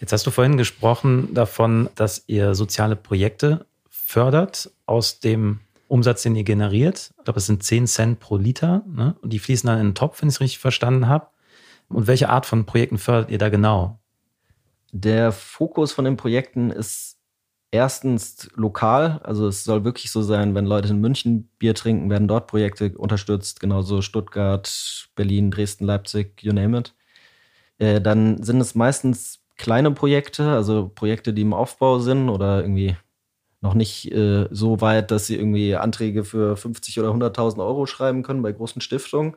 Jetzt hast du vorhin gesprochen davon, dass ihr soziale Projekte fördert aus dem Umsatz, den ihr generiert. Ich glaube, es sind 10 Cent pro Liter. Ne? Und die fließen dann in den Topf, wenn ich es richtig verstanden habe. Und welche Art von Projekten fördert ihr da genau? Der Fokus von den Projekten ist erstens lokal, also es soll wirklich so sein, wenn Leute in München Bier trinken, werden dort Projekte unterstützt, genauso Stuttgart, Berlin, Dresden, Leipzig, you name it. Äh, dann sind es meistens kleine Projekte, also Projekte, die im Aufbau sind oder irgendwie noch nicht äh, so weit, dass sie irgendwie Anträge für 50 oder 100.000 Euro schreiben können bei großen Stiftungen.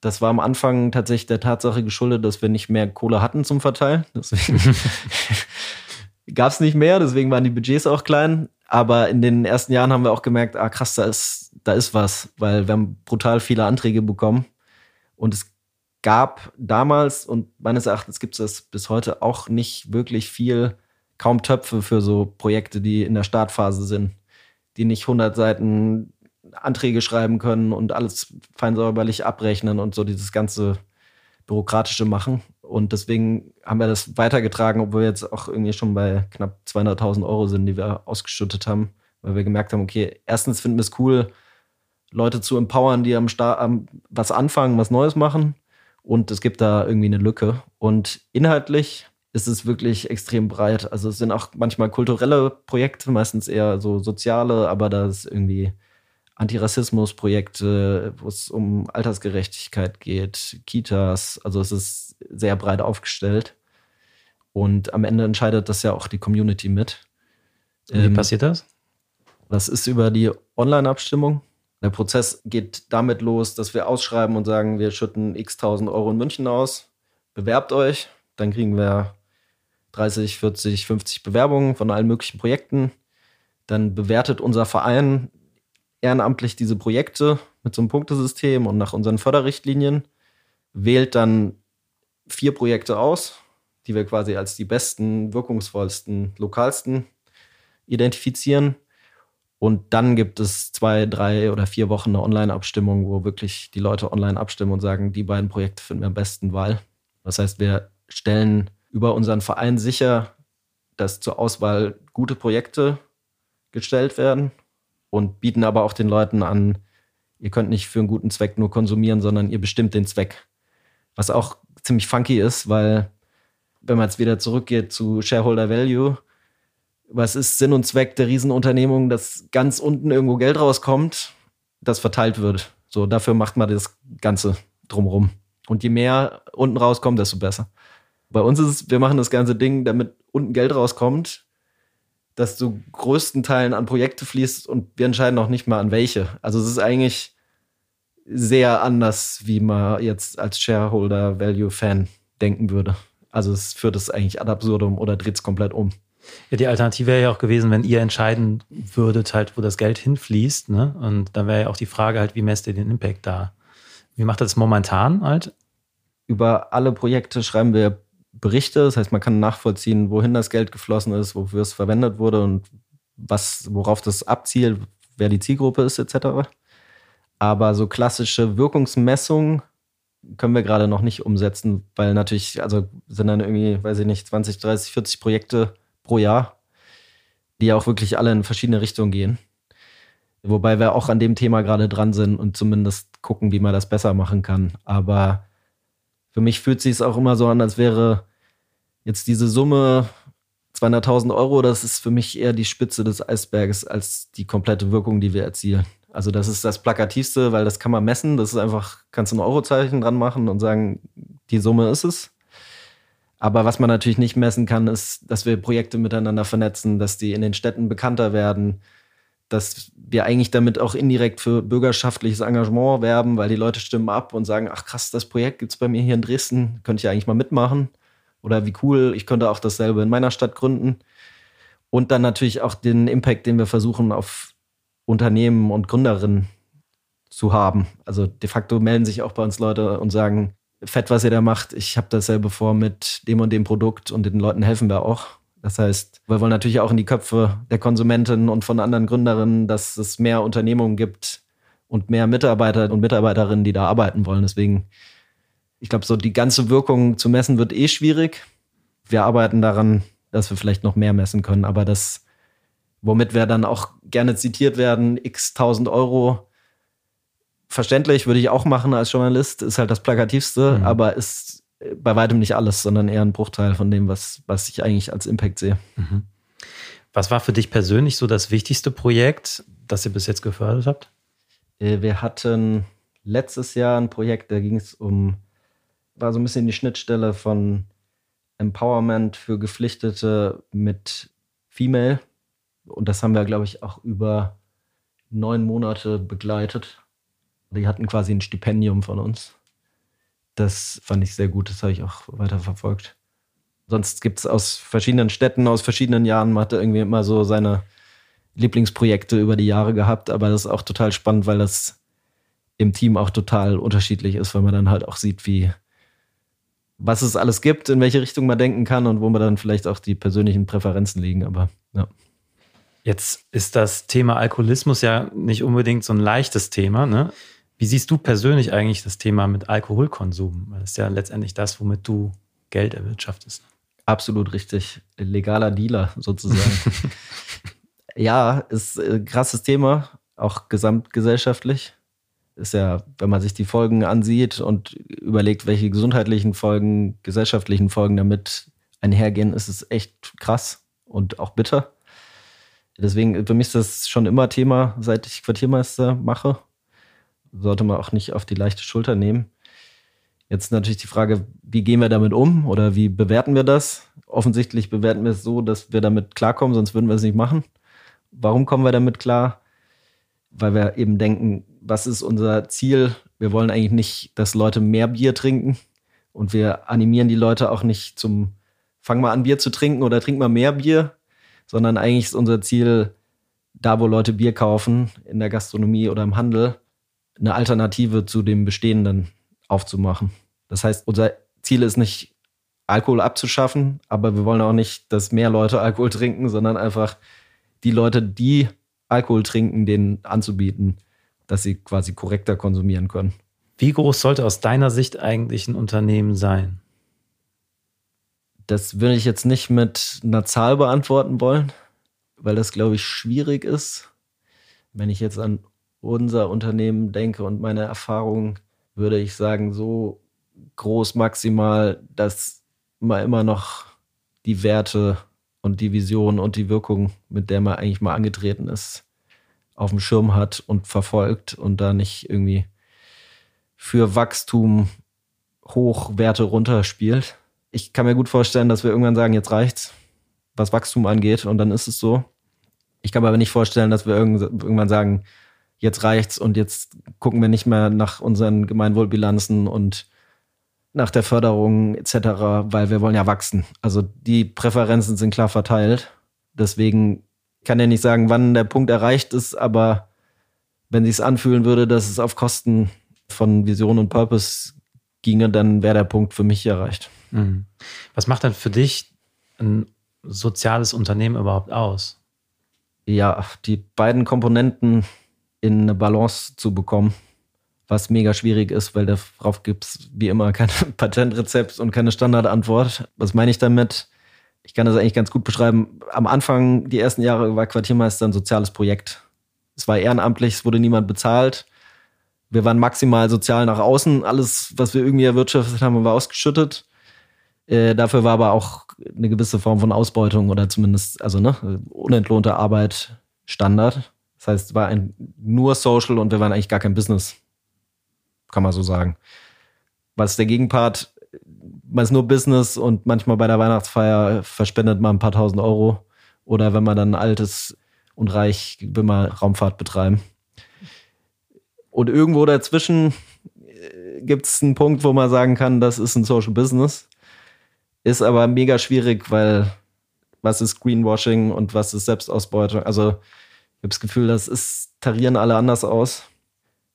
Das war am Anfang tatsächlich der Tatsache geschuldet, dass wir nicht mehr Kohle hatten zum Verteilen. Deswegen gab es nicht mehr, deswegen waren die Budgets auch klein. Aber in den ersten Jahren haben wir auch gemerkt, ah krass, da ist, da ist was, weil wir haben brutal viele Anträge bekommen. Und es gab damals, und meines Erachtens gibt es das bis heute auch nicht wirklich viel, kaum Töpfe für so Projekte, die in der Startphase sind, die nicht 100 Seiten Anträge schreiben können und alles fein säuberlich abrechnen und so dieses ganze bürokratische machen. Und deswegen haben wir das weitergetragen, obwohl wir jetzt auch irgendwie schon bei knapp 200.000 Euro sind, die wir ausgeschüttet haben, weil wir gemerkt haben, okay, erstens finden wir es cool, Leute zu empowern, die am Start was anfangen, was Neues machen. Und es gibt da irgendwie eine Lücke. Und inhaltlich ist es wirklich extrem breit. Also es sind auch manchmal kulturelle Projekte, meistens eher so soziale, aber da ist irgendwie Antirassismusprojekte, wo es um Altersgerechtigkeit geht, Kitas. Also es ist sehr breit aufgestellt. Und am Ende entscheidet das ja auch die Community mit. Wie ähm, passiert das? Das ist über die Online-Abstimmung. Der Prozess geht damit los, dass wir ausschreiben und sagen, wir schütten x tausend Euro in München aus. Bewerbt euch. Dann kriegen wir 30, 40, 50 Bewerbungen von allen möglichen Projekten. Dann bewertet unser Verein ehrenamtlich diese Projekte mit so einem Punktesystem und nach unseren Förderrichtlinien, wählt dann vier Projekte aus, die wir quasi als die besten, wirkungsvollsten, lokalsten identifizieren. Und dann gibt es zwei, drei oder vier Wochen eine Online-Abstimmung, wo wirklich die Leute online abstimmen und sagen, die beiden Projekte finden wir am besten Wahl. Das heißt, wir stellen über unseren Verein sicher, dass zur Auswahl gute Projekte gestellt werden und bieten aber auch den Leuten an, ihr könnt nicht für einen guten Zweck nur konsumieren, sondern ihr bestimmt den Zweck. Was auch ziemlich funky ist, weil wenn man jetzt wieder zurückgeht zu Shareholder Value, was ist Sinn und Zweck der Riesenunternehmung, dass ganz unten irgendwo Geld rauskommt, das verteilt wird. So, dafür macht man das Ganze drumrum. Und je mehr unten rauskommt, desto besser. Bei uns ist es, wir machen das ganze Ding, damit unten Geld rauskommt, das zu größten Teilen an Projekte fließt und wir entscheiden auch nicht mal an welche. Also es ist eigentlich sehr anders, wie man jetzt als Shareholder Value Fan denken würde. Also es führt es eigentlich ad absurdum oder dreht es komplett um. Ja, die Alternative wäre ja auch gewesen, wenn ihr entscheiden würdet, halt, wo das Geld hinfließt. Ne? Und dann wäre ja auch die Frage halt, wie messt ihr den Impact da? Wie macht das momentan halt? Über alle Projekte schreiben wir Berichte. Das heißt, man kann nachvollziehen, wohin das Geld geflossen ist, wofür es verwendet wurde und was, worauf das abzielt, wer die Zielgruppe ist, etc. Aber so klassische Wirkungsmessungen können wir gerade noch nicht umsetzen, weil natürlich, also sind dann irgendwie, weiß ich nicht, 20, 30, 40 Projekte pro Jahr, die auch wirklich alle in verschiedene Richtungen gehen. Wobei wir auch an dem Thema gerade dran sind und zumindest gucken, wie man das besser machen kann. Aber für mich fühlt sich es auch immer so an, als wäre jetzt diese Summe 200.000 Euro, das ist für mich eher die Spitze des Eisberges als die komplette Wirkung, die wir erzielen. Also das ist das Plakativste, weil das kann man messen. Das ist einfach, kannst du ein Eurozeichen dran machen und sagen, die Summe ist es. Aber was man natürlich nicht messen kann, ist, dass wir Projekte miteinander vernetzen, dass die in den Städten bekannter werden, dass wir eigentlich damit auch indirekt für bürgerschaftliches Engagement werben, weil die Leute stimmen ab und sagen, ach krass, das Projekt gibt es bei mir hier in Dresden, könnte ich eigentlich mal mitmachen. Oder wie cool, ich könnte auch dasselbe in meiner Stadt gründen. Und dann natürlich auch den Impact, den wir versuchen auf Unternehmen und Gründerinnen zu haben. Also de facto melden sich auch bei uns Leute und sagen, fett, was ihr da macht, ich habe dasselbe vor mit dem und dem Produkt und den Leuten helfen wir auch. Das heißt, wir wollen natürlich auch in die Köpfe der Konsumenten und von anderen Gründerinnen, dass es mehr Unternehmungen gibt und mehr Mitarbeiter und Mitarbeiterinnen, die da arbeiten wollen. Deswegen, ich glaube, so die ganze Wirkung zu messen wird eh schwierig. Wir arbeiten daran, dass wir vielleicht noch mehr messen können, aber das, womit wir dann auch gerne zitiert werden, x tausend Euro, verständlich, würde ich auch machen als Journalist, ist halt das Plakativste, mhm. aber ist bei weitem nicht alles, sondern eher ein Bruchteil von dem, was, was ich eigentlich als Impact sehe. Mhm. Was war für dich persönlich so das wichtigste Projekt, das ihr bis jetzt gefördert habt? Äh, wir hatten letztes Jahr ein Projekt, da ging es um, war so ein bisschen die Schnittstelle von Empowerment für Geflüchtete mit Female. Und das haben wir, glaube ich, auch über neun Monate begleitet. Die hatten quasi ein Stipendium von uns. Das fand ich sehr gut, das habe ich auch weiter verfolgt. Sonst gibt es aus verschiedenen Städten, aus verschiedenen Jahren, man hatte irgendwie immer so seine Lieblingsprojekte über die Jahre gehabt, aber das ist auch total spannend, weil das im Team auch total unterschiedlich ist, weil man dann halt auch sieht, wie, was es alles gibt, in welche Richtung man denken kann und wo man dann vielleicht auch die persönlichen Präferenzen liegen, aber ja. Jetzt ist das Thema Alkoholismus ja nicht unbedingt so ein leichtes Thema, ne? Wie siehst du persönlich eigentlich das Thema mit Alkoholkonsum? Weil das ist ja letztendlich das, womit du Geld erwirtschaftest. Absolut richtig. Legaler Dealer sozusagen. ja, ist ein krasses Thema, auch gesamtgesellschaftlich. Ist ja, wenn man sich die Folgen ansieht und überlegt, welche gesundheitlichen Folgen, gesellschaftlichen Folgen damit einhergehen, ist es echt krass und auch bitter. Deswegen, für mich ist das schon immer Thema, seit ich Quartiermeister mache sollte man auch nicht auf die leichte Schulter nehmen. Jetzt natürlich die Frage, wie gehen wir damit um oder wie bewerten wir das? Offensichtlich bewerten wir es so, dass wir damit klarkommen, sonst würden wir es nicht machen. Warum kommen wir damit klar? Weil wir eben denken, was ist unser Ziel? Wir wollen eigentlich nicht, dass Leute mehr Bier trinken und wir animieren die Leute auch nicht zum Fang mal an Bier zu trinken oder trink mal mehr Bier, sondern eigentlich ist unser Ziel, da wo Leute Bier kaufen, in der Gastronomie oder im Handel, eine Alternative zu dem Bestehenden aufzumachen. Das heißt, unser Ziel ist nicht, Alkohol abzuschaffen, aber wir wollen auch nicht, dass mehr Leute Alkohol trinken, sondern einfach die Leute, die Alkohol trinken, denen anzubieten, dass sie quasi korrekter konsumieren können. Wie groß sollte aus deiner Sicht eigentlich ein Unternehmen sein? Das würde ich jetzt nicht mit einer Zahl beantworten wollen, weil das, glaube ich, schwierig ist. Wenn ich jetzt an unser Unternehmen denke und meine Erfahrung, würde ich sagen, so groß maximal, dass man immer noch die Werte und die Vision und die Wirkung, mit der man eigentlich mal angetreten ist, auf dem Schirm hat und verfolgt und da nicht irgendwie für Wachstum Hochwerte runterspielt. Ich kann mir gut vorstellen, dass wir irgendwann sagen, jetzt reicht's, was Wachstum angeht, und dann ist es so. Ich kann mir aber nicht vorstellen, dass wir irgendwann sagen, jetzt reicht's und jetzt gucken wir nicht mehr nach unseren Gemeinwohlbilanzen und nach der Förderung etc., weil wir wollen ja wachsen. Also die Präferenzen sind klar verteilt. Deswegen kann er nicht sagen, wann der Punkt erreicht ist, aber wenn sich anfühlen würde, dass es auf Kosten von Vision und Purpose ginge, dann wäre der Punkt für mich erreicht. Mhm. Was macht dann für dich ein soziales Unternehmen überhaupt aus? Ja, die beiden Komponenten in eine Balance zu bekommen. was mega schwierig ist, weil darauf gibt es wie immer kein Patentrezept und keine Standardantwort. Was meine ich damit? Ich kann das eigentlich ganz gut beschreiben. Am Anfang, die ersten Jahre, war Quartiermeister ein soziales Projekt. Es war ehrenamtlich, es wurde niemand bezahlt. Wir waren maximal sozial nach außen. Alles, was wir irgendwie erwirtschaftet haben, war ausgeschüttet. Äh, dafür war aber auch eine gewisse Form von Ausbeutung oder zumindest, also ne, unentlohnte Arbeit Standard. Das heißt, es war ein, nur Social und wir waren eigentlich gar kein Business kann man so sagen. Was der Gegenpart? Man ist nur Business und manchmal bei der Weihnachtsfeier verspendet man ein paar tausend Euro. Oder wenn man dann alt ist und reich, will man Raumfahrt betreiben. Und irgendwo dazwischen äh, gibt es einen Punkt, wo man sagen kann, das ist ein Social Business. Ist aber mega schwierig, weil was ist Greenwashing und was ist Selbstausbeutung? Also ich habe das Gefühl, das ist, tarieren alle anders aus.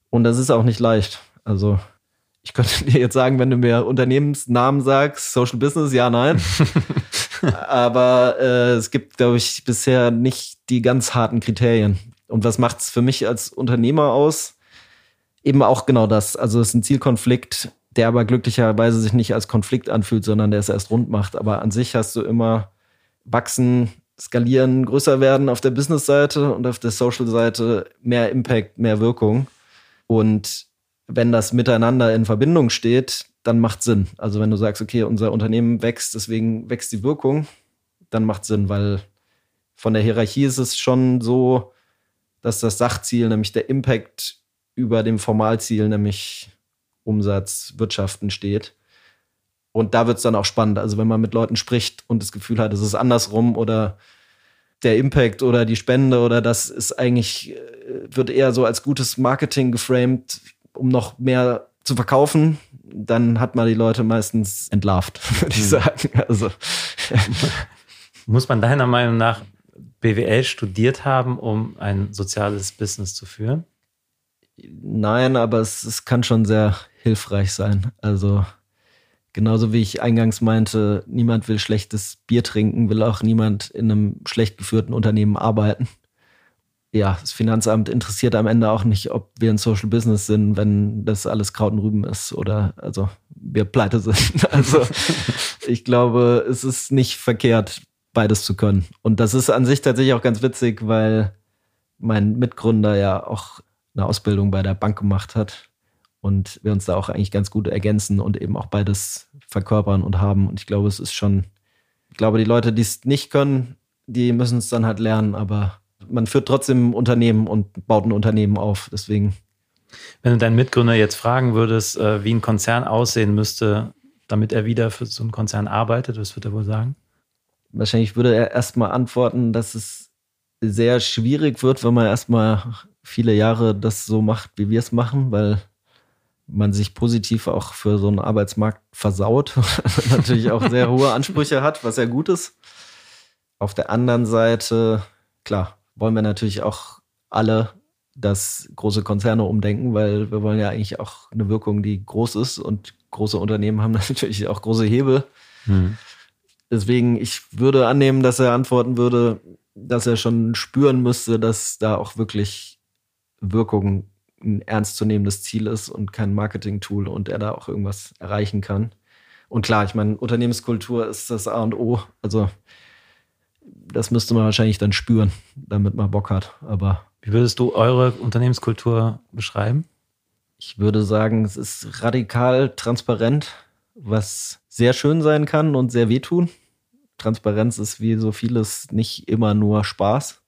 Und das ist auch nicht leicht. Also ich könnte dir jetzt sagen, wenn du mir Unternehmensnamen sagst, Social Business, ja, nein. Aber äh, es gibt, glaube ich, bisher nicht die ganz harten Kriterien. Und was macht es für mich als Unternehmer aus? Eben auch genau das. Also es ist ein Zielkonflikt, der aber glücklicherweise sich nicht als Konflikt anfühlt, sondern der es erst rund macht. Aber an sich hast du immer wachsen, skalieren, größer werden auf der Business-Seite und auf der Social-Seite mehr Impact, mehr Wirkung. Und wenn das miteinander in Verbindung steht, dann macht Sinn. Also wenn du sagst, okay, unser Unternehmen wächst, deswegen wächst die Wirkung, dann macht Sinn, weil von der Hierarchie ist es schon so, dass das Sachziel, nämlich der Impact über dem Formalziel, nämlich Umsatz, Wirtschaften steht. Und da wird es dann auch spannend. Also wenn man mit Leuten spricht und das Gefühl hat, es ist andersrum oder der Impact oder die Spende oder das ist eigentlich, äh, wird eher so als gutes Marketing geframed, um noch mehr zu verkaufen, dann hat man die Leute meistens entlarvt, würde ich hm. sagen. Also. Muss man deiner Meinung nach BWL studiert haben, um ein soziales Business zu führen? Nein, aber es, es kann schon sehr hilfreich sein. Also genauso wie ich eingangs meinte, niemand will schlechtes Bier trinken, will auch niemand in einem schlecht geführten Unternehmen arbeiten ja, das Finanzamt interessiert am Ende auch nicht, ob wir ein Social Business sind, wenn das alles Kraut und Rüben ist oder also wir pleite sind. Also ich glaube, es ist nicht verkehrt, beides zu können. Und das ist an sich tatsächlich auch ganz witzig, weil mein Mitgründer ja auch eine Ausbildung bei der Bank gemacht hat und wir uns da auch eigentlich ganz gut ergänzen und eben auch beides verkörpern und haben. Und ich glaube, es ist schon, ich glaube, die Leute, die es nicht können, die müssen es dann halt lernen, aber man führt trotzdem ein Unternehmen und baut ein Unternehmen auf. Deswegen. Wenn du deinen Mitgründer jetzt fragen würdest, äh, wie ein Konzern aussehen müsste, damit er wieder für so einen Konzern arbeitet, was würde er wohl sagen? Wahrscheinlich würde er erstmal antworten, dass es sehr schwierig wird, wenn man erstmal viele Jahre das so macht, wie wir es machen, weil man sich positiv auch für so einen Arbeitsmarkt versaut, natürlich auch sehr hohe Ansprüche hat, was ja gut ist. Auf der anderen Seite, klar, wollen wir natürlich auch alle, dass große Konzerne umdenken, weil wir wollen ja eigentlich auch eine Wirkung, die groß ist und große Unternehmen haben natürlich auch große Hebel. Mhm. Deswegen, ich würde annehmen, dass er antworten würde, dass er schon spüren müsste, dass da auch wirklich Wirkung ein ernstzunehmendes Ziel ist und kein Marketing-Tool und er da auch irgendwas erreichen kann. Und klar, ich meine, Unternehmenskultur ist das A und O. Also das müsste man wahrscheinlich dann spüren, damit man Bock hat. Aber wie würdest du eure Unternehmenskultur beschreiben? Ich würde sagen, es ist radikal transparent, was sehr schön sein kann und sehr wehtun. Transparenz ist wie so vieles nicht immer nur Spaß.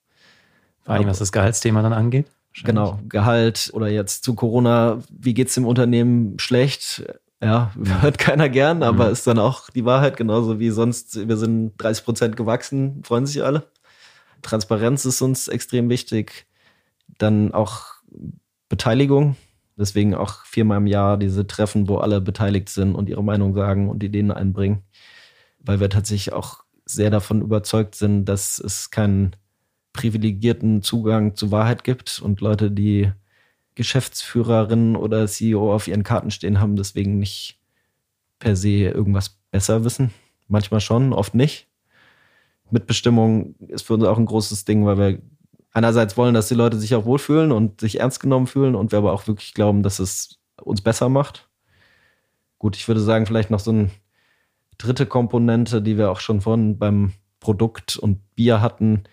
Vor allem, was das Gehaltsthema dann angeht. Genau, Gehalt oder jetzt zu Corona, wie geht es dem Unternehmen schlecht? Ja, hört keiner gern, aber mhm. ist dann auch die Wahrheit, genauso wie sonst. Wir sind 30 Prozent gewachsen, freuen sich alle. Transparenz ist uns extrem wichtig. Dann auch Beteiligung. Deswegen auch viermal im Jahr diese Treffen, wo alle beteiligt sind und ihre Meinung sagen und Ideen einbringen. Weil wir tatsächlich auch sehr davon überzeugt sind, dass es keinen privilegierten Zugang zur Wahrheit gibt und Leute, die Geschäftsführerin oder CEO auf ihren Karten stehen haben, deswegen nicht per se irgendwas besser wissen. Manchmal schon, oft nicht. Mitbestimmung ist für uns auch ein großes Ding, weil wir einerseits wollen, dass die Leute sich auch wohlfühlen und sich ernst genommen fühlen und wir aber auch wirklich glauben, dass es uns besser macht. Gut, ich würde sagen, vielleicht noch so eine dritte Komponente, die wir auch schon vorhin beim Produkt und Bier hatten.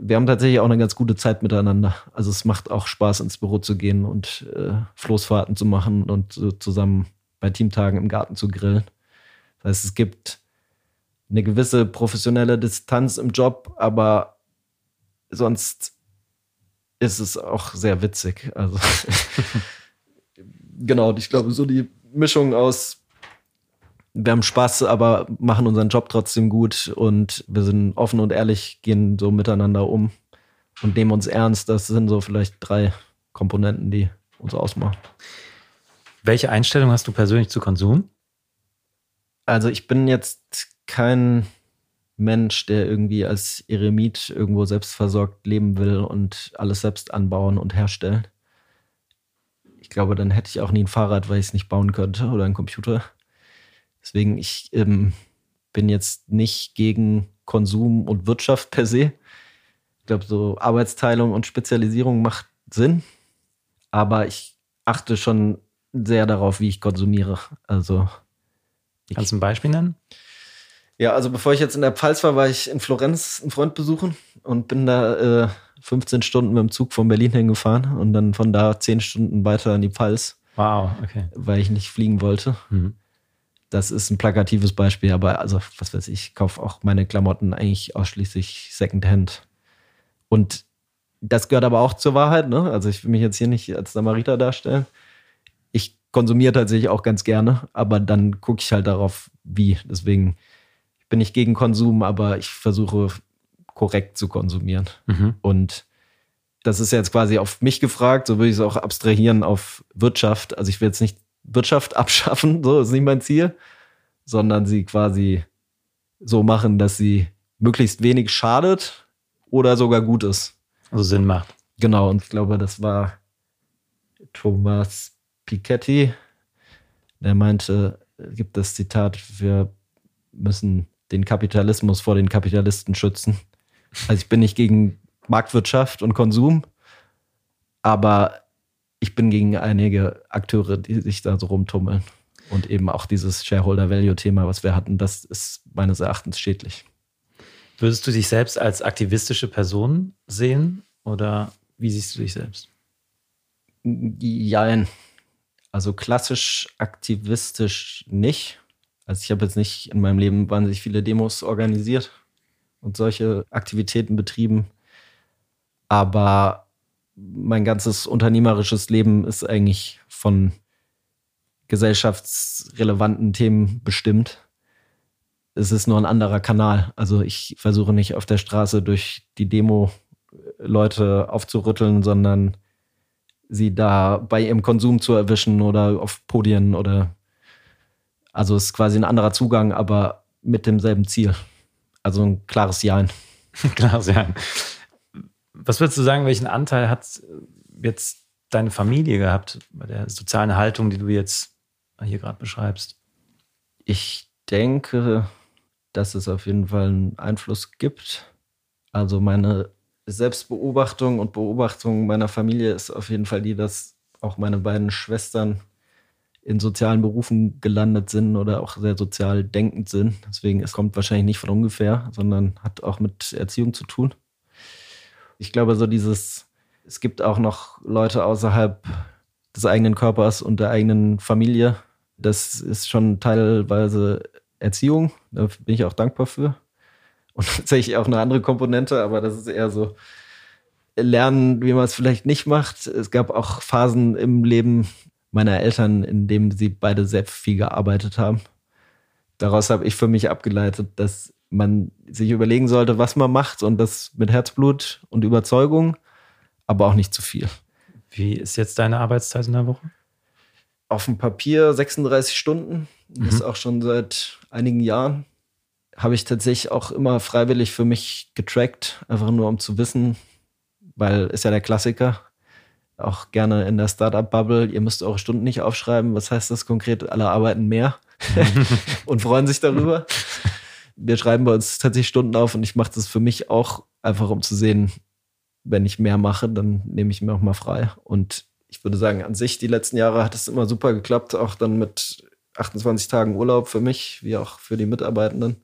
Wir haben tatsächlich auch eine ganz gute Zeit miteinander. Also es macht auch Spaß, ins Büro zu gehen und äh, Floßfahrten zu machen und so zusammen bei Teamtagen im Garten zu grillen. Das heißt, es gibt eine gewisse professionelle Distanz im Job, aber sonst ist es auch sehr witzig. Also genau, ich glaube, so die Mischung aus wir haben Spaß, aber machen unseren Job trotzdem gut und wir sind offen und ehrlich, gehen so miteinander um und nehmen uns ernst. Das sind so vielleicht drei Komponenten, die uns ausmachen. Welche Einstellung hast du persönlich zu Konsum? Also ich bin jetzt kein Mensch, der irgendwie als Eremit irgendwo selbstversorgt leben will und alles selbst anbauen und herstellen. Ich glaube, dann hätte ich auch nie ein Fahrrad, weil ich es nicht bauen könnte oder einen Computer. Deswegen, ich ähm, bin jetzt nicht gegen Konsum und Wirtschaft per se. Ich glaube, so Arbeitsteilung und Spezialisierung macht Sinn. Aber ich achte schon sehr darauf, wie ich konsumiere. Also. Kannst du ein Beispiel nennen? Ja, also bevor ich jetzt in der Pfalz war, war ich in Florenz einen Freund besuchen und bin da äh, 15 Stunden mit dem Zug von Berlin hingefahren und dann von da 10 Stunden weiter in die Pfalz. Wow, okay. Weil ich nicht fliegen wollte. Mhm. Das ist ein plakatives Beispiel, aber also, was weiß ich, ich kaufe auch meine Klamotten eigentlich ausschließlich Secondhand. Und das gehört aber auch zur Wahrheit, ne? Also ich will mich jetzt hier nicht als Samariter darstellen. Ich konsumiere tatsächlich auch ganz gerne, aber dann gucke ich halt darauf, wie. Deswegen bin ich gegen Konsum, aber ich versuche korrekt zu konsumieren. Mhm. Und das ist jetzt quasi auf mich gefragt, so würde ich es auch abstrahieren auf Wirtschaft. Also ich will jetzt nicht Wirtschaft abschaffen, so ist nicht mein Ziel, sondern sie quasi so machen, dass sie möglichst wenig schadet oder sogar gut ist. Also Sinn macht. Genau, und ich glaube, das war Thomas Piketty, der meinte, gibt das Zitat, wir müssen den Kapitalismus vor den Kapitalisten schützen. Also ich bin nicht gegen Marktwirtschaft und Konsum, aber ich bin gegen einige Akteure, die sich da so rumtummeln. Und eben auch dieses Shareholder-Value-Thema, was wir hatten, das ist meines Erachtens schädlich. Würdest du dich selbst als aktivistische Person sehen oder wie siehst du dich selbst? Jein. Also klassisch aktivistisch nicht. Also ich habe jetzt nicht in meinem Leben wahnsinnig viele Demos organisiert und solche Aktivitäten betrieben. Aber mein ganzes unternehmerisches Leben ist eigentlich von gesellschaftsrelevanten Themen bestimmt. Es ist nur ein anderer Kanal. Also ich versuche nicht auf der Straße durch die Demo Leute aufzurütteln, sondern sie da bei ihrem Konsum zu erwischen oder auf Podien oder also es ist quasi ein anderer Zugang, aber mit demselben Ziel. Also ein klares Ja. klares Ja. Was würdest du sagen, welchen Anteil hat jetzt deine Familie gehabt bei der sozialen Haltung, die du jetzt hier gerade beschreibst? Ich denke, dass es auf jeden Fall einen Einfluss gibt. Also meine Selbstbeobachtung und Beobachtung meiner Familie ist auf jeden Fall die, dass auch meine beiden Schwestern in sozialen Berufen gelandet sind oder auch sehr sozial denkend sind. Deswegen, es kommt wahrscheinlich nicht von ungefähr, sondern hat auch mit Erziehung zu tun. Ich glaube, so dieses, es gibt auch noch Leute außerhalb des eigenen Körpers und der eigenen Familie. Das ist schon teilweise Erziehung. Da bin ich auch dankbar für. Und tatsächlich auch eine andere Komponente, aber das ist eher so lernen, wie man es vielleicht nicht macht. Es gab auch Phasen im Leben meiner Eltern, in denen sie beide sehr viel gearbeitet haben. Daraus habe ich für mich abgeleitet, dass man sich überlegen sollte, was man macht und das mit Herzblut und Überzeugung, aber auch nicht zu viel. Wie ist jetzt deine Arbeitszeit in der Woche? Auf dem Papier 36 Stunden. Das mhm. ist auch schon seit einigen Jahren. Habe ich tatsächlich auch immer freiwillig für mich getrackt, einfach nur um zu wissen, weil ist ja der Klassiker. Auch gerne in der Startup-Bubble. Ihr müsst eure Stunden nicht aufschreiben. Was heißt das konkret? Alle arbeiten mehr und freuen sich darüber wir schreiben bei uns tatsächlich Stunden auf und ich mache das für mich auch einfach, um zu sehen, wenn ich mehr mache, dann nehme ich mir auch mal frei. Und ich würde sagen, an sich, die letzten Jahre hat es immer super geklappt, auch dann mit 28 Tagen Urlaub für mich, wie auch für die Mitarbeitenden.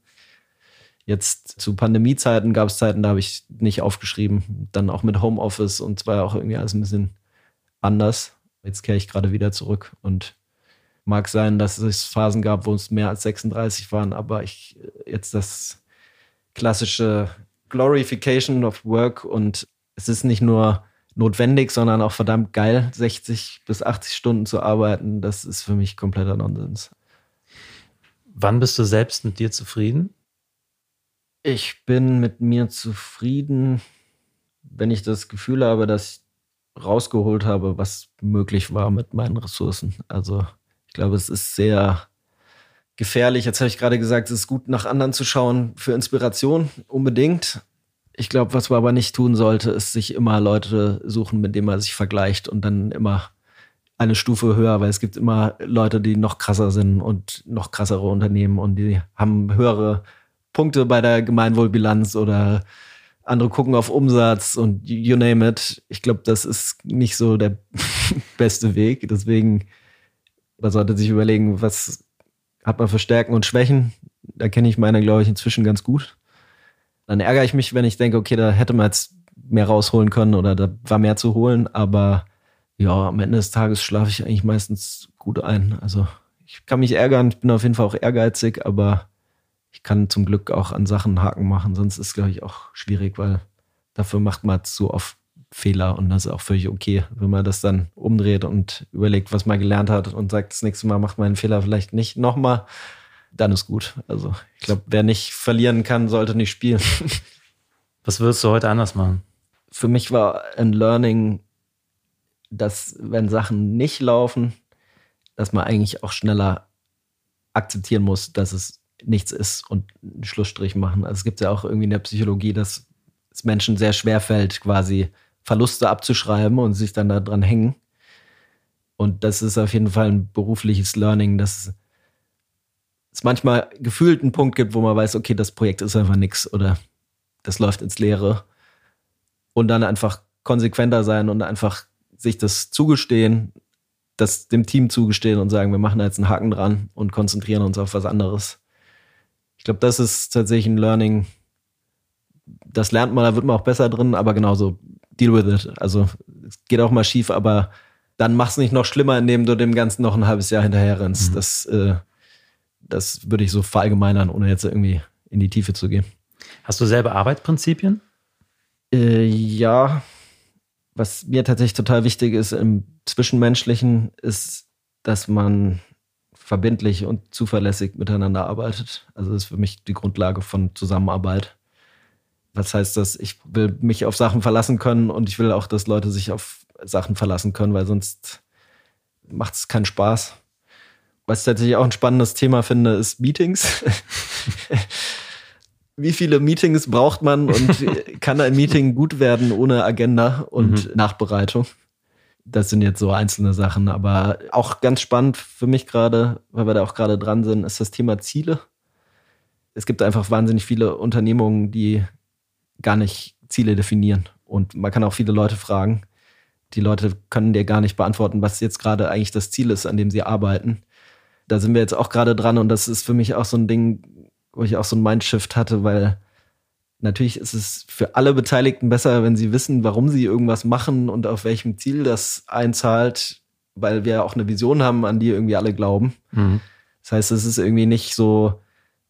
Jetzt zu Pandemiezeiten gab es Zeiten, da habe ich nicht aufgeschrieben. Dann auch mit Homeoffice und zwar auch irgendwie alles ein bisschen anders. Jetzt kehre ich gerade wieder zurück und mag sein, dass es Phasen gab, wo es mehr als 36 waren, aber ich jetzt das klassische Glorification of Work und es ist nicht nur notwendig, sondern auch verdammt geil, 60 bis 80 Stunden zu arbeiten. Das ist für mich kompletter Nonsens. Wann bist du selbst mit dir zufrieden? Ich bin mit mir zufrieden, wenn ich das Gefühl habe, dass ich rausgeholt habe, was möglich war mit meinen Ressourcen. Also ich glaube, es ist sehr gefährlich. Jetzt habe ich gerade gesagt, es ist gut, nach anderen zu schauen für Inspiration, unbedingt. Ich glaube, was man aber nicht tun sollte, ist sich immer Leute suchen, mit denen man sich vergleicht und dann immer eine Stufe höher, weil es gibt immer Leute, die noch krasser sind und noch krassere Unternehmen und die haben höhere Punkte bei der Gemeinwohlbilanz oder andere gucken auf Umsatz und you name it. Ich glaube, das ist nicht so der beste Weg. Deswegen, man sollte sich überlegen, was hat man für Stärken und Schwächen. Da kenne ich meine, glaube ich, inzwischen ganz gut. Dann ärgere ich mich, wenn ich denke, okay, da hätte man jetzt mehr rausholen können oder da war mehr zu holen. Aber ja, am Ende des Tages schlafe ich eigentlich meistens gut ein. Also ich kann mich ärgern, ich bin auf jeden Fall auch ehrgeizig, aber ich kann zum Glück auch an Sachen Haken machen, sonst ist es, glaube ich, auch schwierig, weil dafür macht man zu oft Fehler und das ist auch völlig okay, wenn man das dann umdreht und überlegt, was man gelernt hat und sagt, das nächste Mal macht man einen Fehler vielleicht nicht nochmal, dann ist gut. Also ich glaube, wer nicht verlieren kann, sollte nicht spielen. Was würdest du heute anders machen? Für mich war ein Learning, dass wenn Sachen nicht laufen, dass man eigentlich auch schneller akzeptieren muss, dass es nichts ist und einen Schlussstrich machen. Also es gibt ja auch irgendwie in der Psychologie, dass es Menschen sehr schwer fällt, quasi Verluste abzuschreiben und sich dann da dran hängen. Und das ist auf jeden Fall ein berufliches Learning, dass es manchmal gefühlt einen Punkt gibt, wo man weiß, okay, das Projekt ist einfach nichts oder das läuft ins Leere. Und dann einfach konsequenter sein und einfach sich das zugestehen, das dem Team zugestehen und sagen, wir machen da jetzt einen Haken dran und konzentrieren uns auf was anderes. Ich glaube, das ist tatsächlich ein Learning. Das lernt man, da wird man auch besser drin, aber genauso deal with it. Also es geht auch mal schief, aber dann mach es nicht noch schlimmer, indem du dem Ganzen noch ein halbes Jahr hinterher rennst. Mhm. Das, äh, das würde ich so verallgemeinern, ohne jetzt irgendwie in die Tiefe zu gehen. Hast du selber Arbeitsprinzipien? Äh, ja. Was mir tatsächlich total wichtig ist im Zwischenmenschlichen, ist, dass man verbindlich und zuverlässig miteinander arbeitet. Also das ist für mich die Grundlage von Zusammenarbeit. Was heißt das? Ich will mich auf Sachen verlassen können und ich will auch, dass Leute sich auf Sachen verlassen können, weil sonst macht es keinen Spaß. Was ich tatsächlich auch ein spannendes Thema finde, ist Meetings. Wie viele Meetings braucht man und kann ein Meeting gut werden ohne Agenda und mhm. Nachbereitung? Das sind jetzt so einzelne Sachen, aber auch ganz spannend für mich gerade, weil wir da auch gerade dran sind, ist das Thema Ziele. Es gibt einfach wahnsinnig viele Unternehmungen, die gar nicht Ziele definieren. Und man kann auch viele Leute fragen. Die Leute können dir gar nicht beantworten, was jetzt gerade eigentlich das Ziel ist, an dem sie arbeiten. Da sind wir jetzt auch gerade dran und das ist für mich auch so ein Ding, wo ich auch so ein Mindshift hatte, weil Natürlich ist es für alle Beteiligten besser, wenn sie wissen, warum sie irgendwas machen und auf welchem Ziel das einzahlt, weil wir auch eine Vision haben, an die irgendwie alle glauben. Mhm. Das heißt, es ist irgendwie nicht so,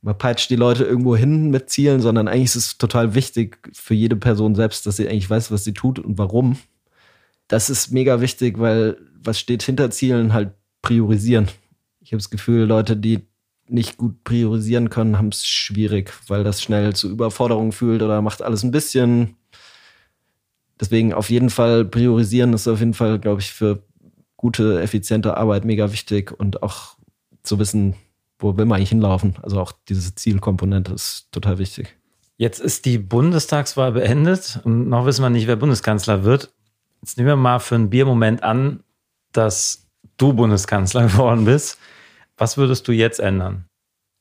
man peitscht die Leute irgendwo hin mit Zielen, sondern eigentlich ist es total wichtig für jede Person selbst, dass sie eigentlich weiß, was sie tut und warum. Das ist mega wichtig, weil was steht hinter Zielen halt priorisieren. Ich habe das Gefühl, Leute, die nicht gut priorisieren können, haben es schwierig, weil das schnell zu Überforderung fühlt oder macht alles ein bisschen. Deswegen auf jeden Fall priorisieren ist auf jeden Fall, glaube ich, für gute, effiziente Arbeit mega wichtig und auch zu wissen, wo will man eigentlich hinlaufen. Also auch diese Zielkomponente ist total wichtig. Jetzt ist die Bundestagswahl beendet und noch wissen wir nicht, wer Bundeskanzler wird. Jetzt nehmen wir mal für einen Biermoment an, dass du Bundeskanzler geworden bist. Was würdest du jetzt ändern?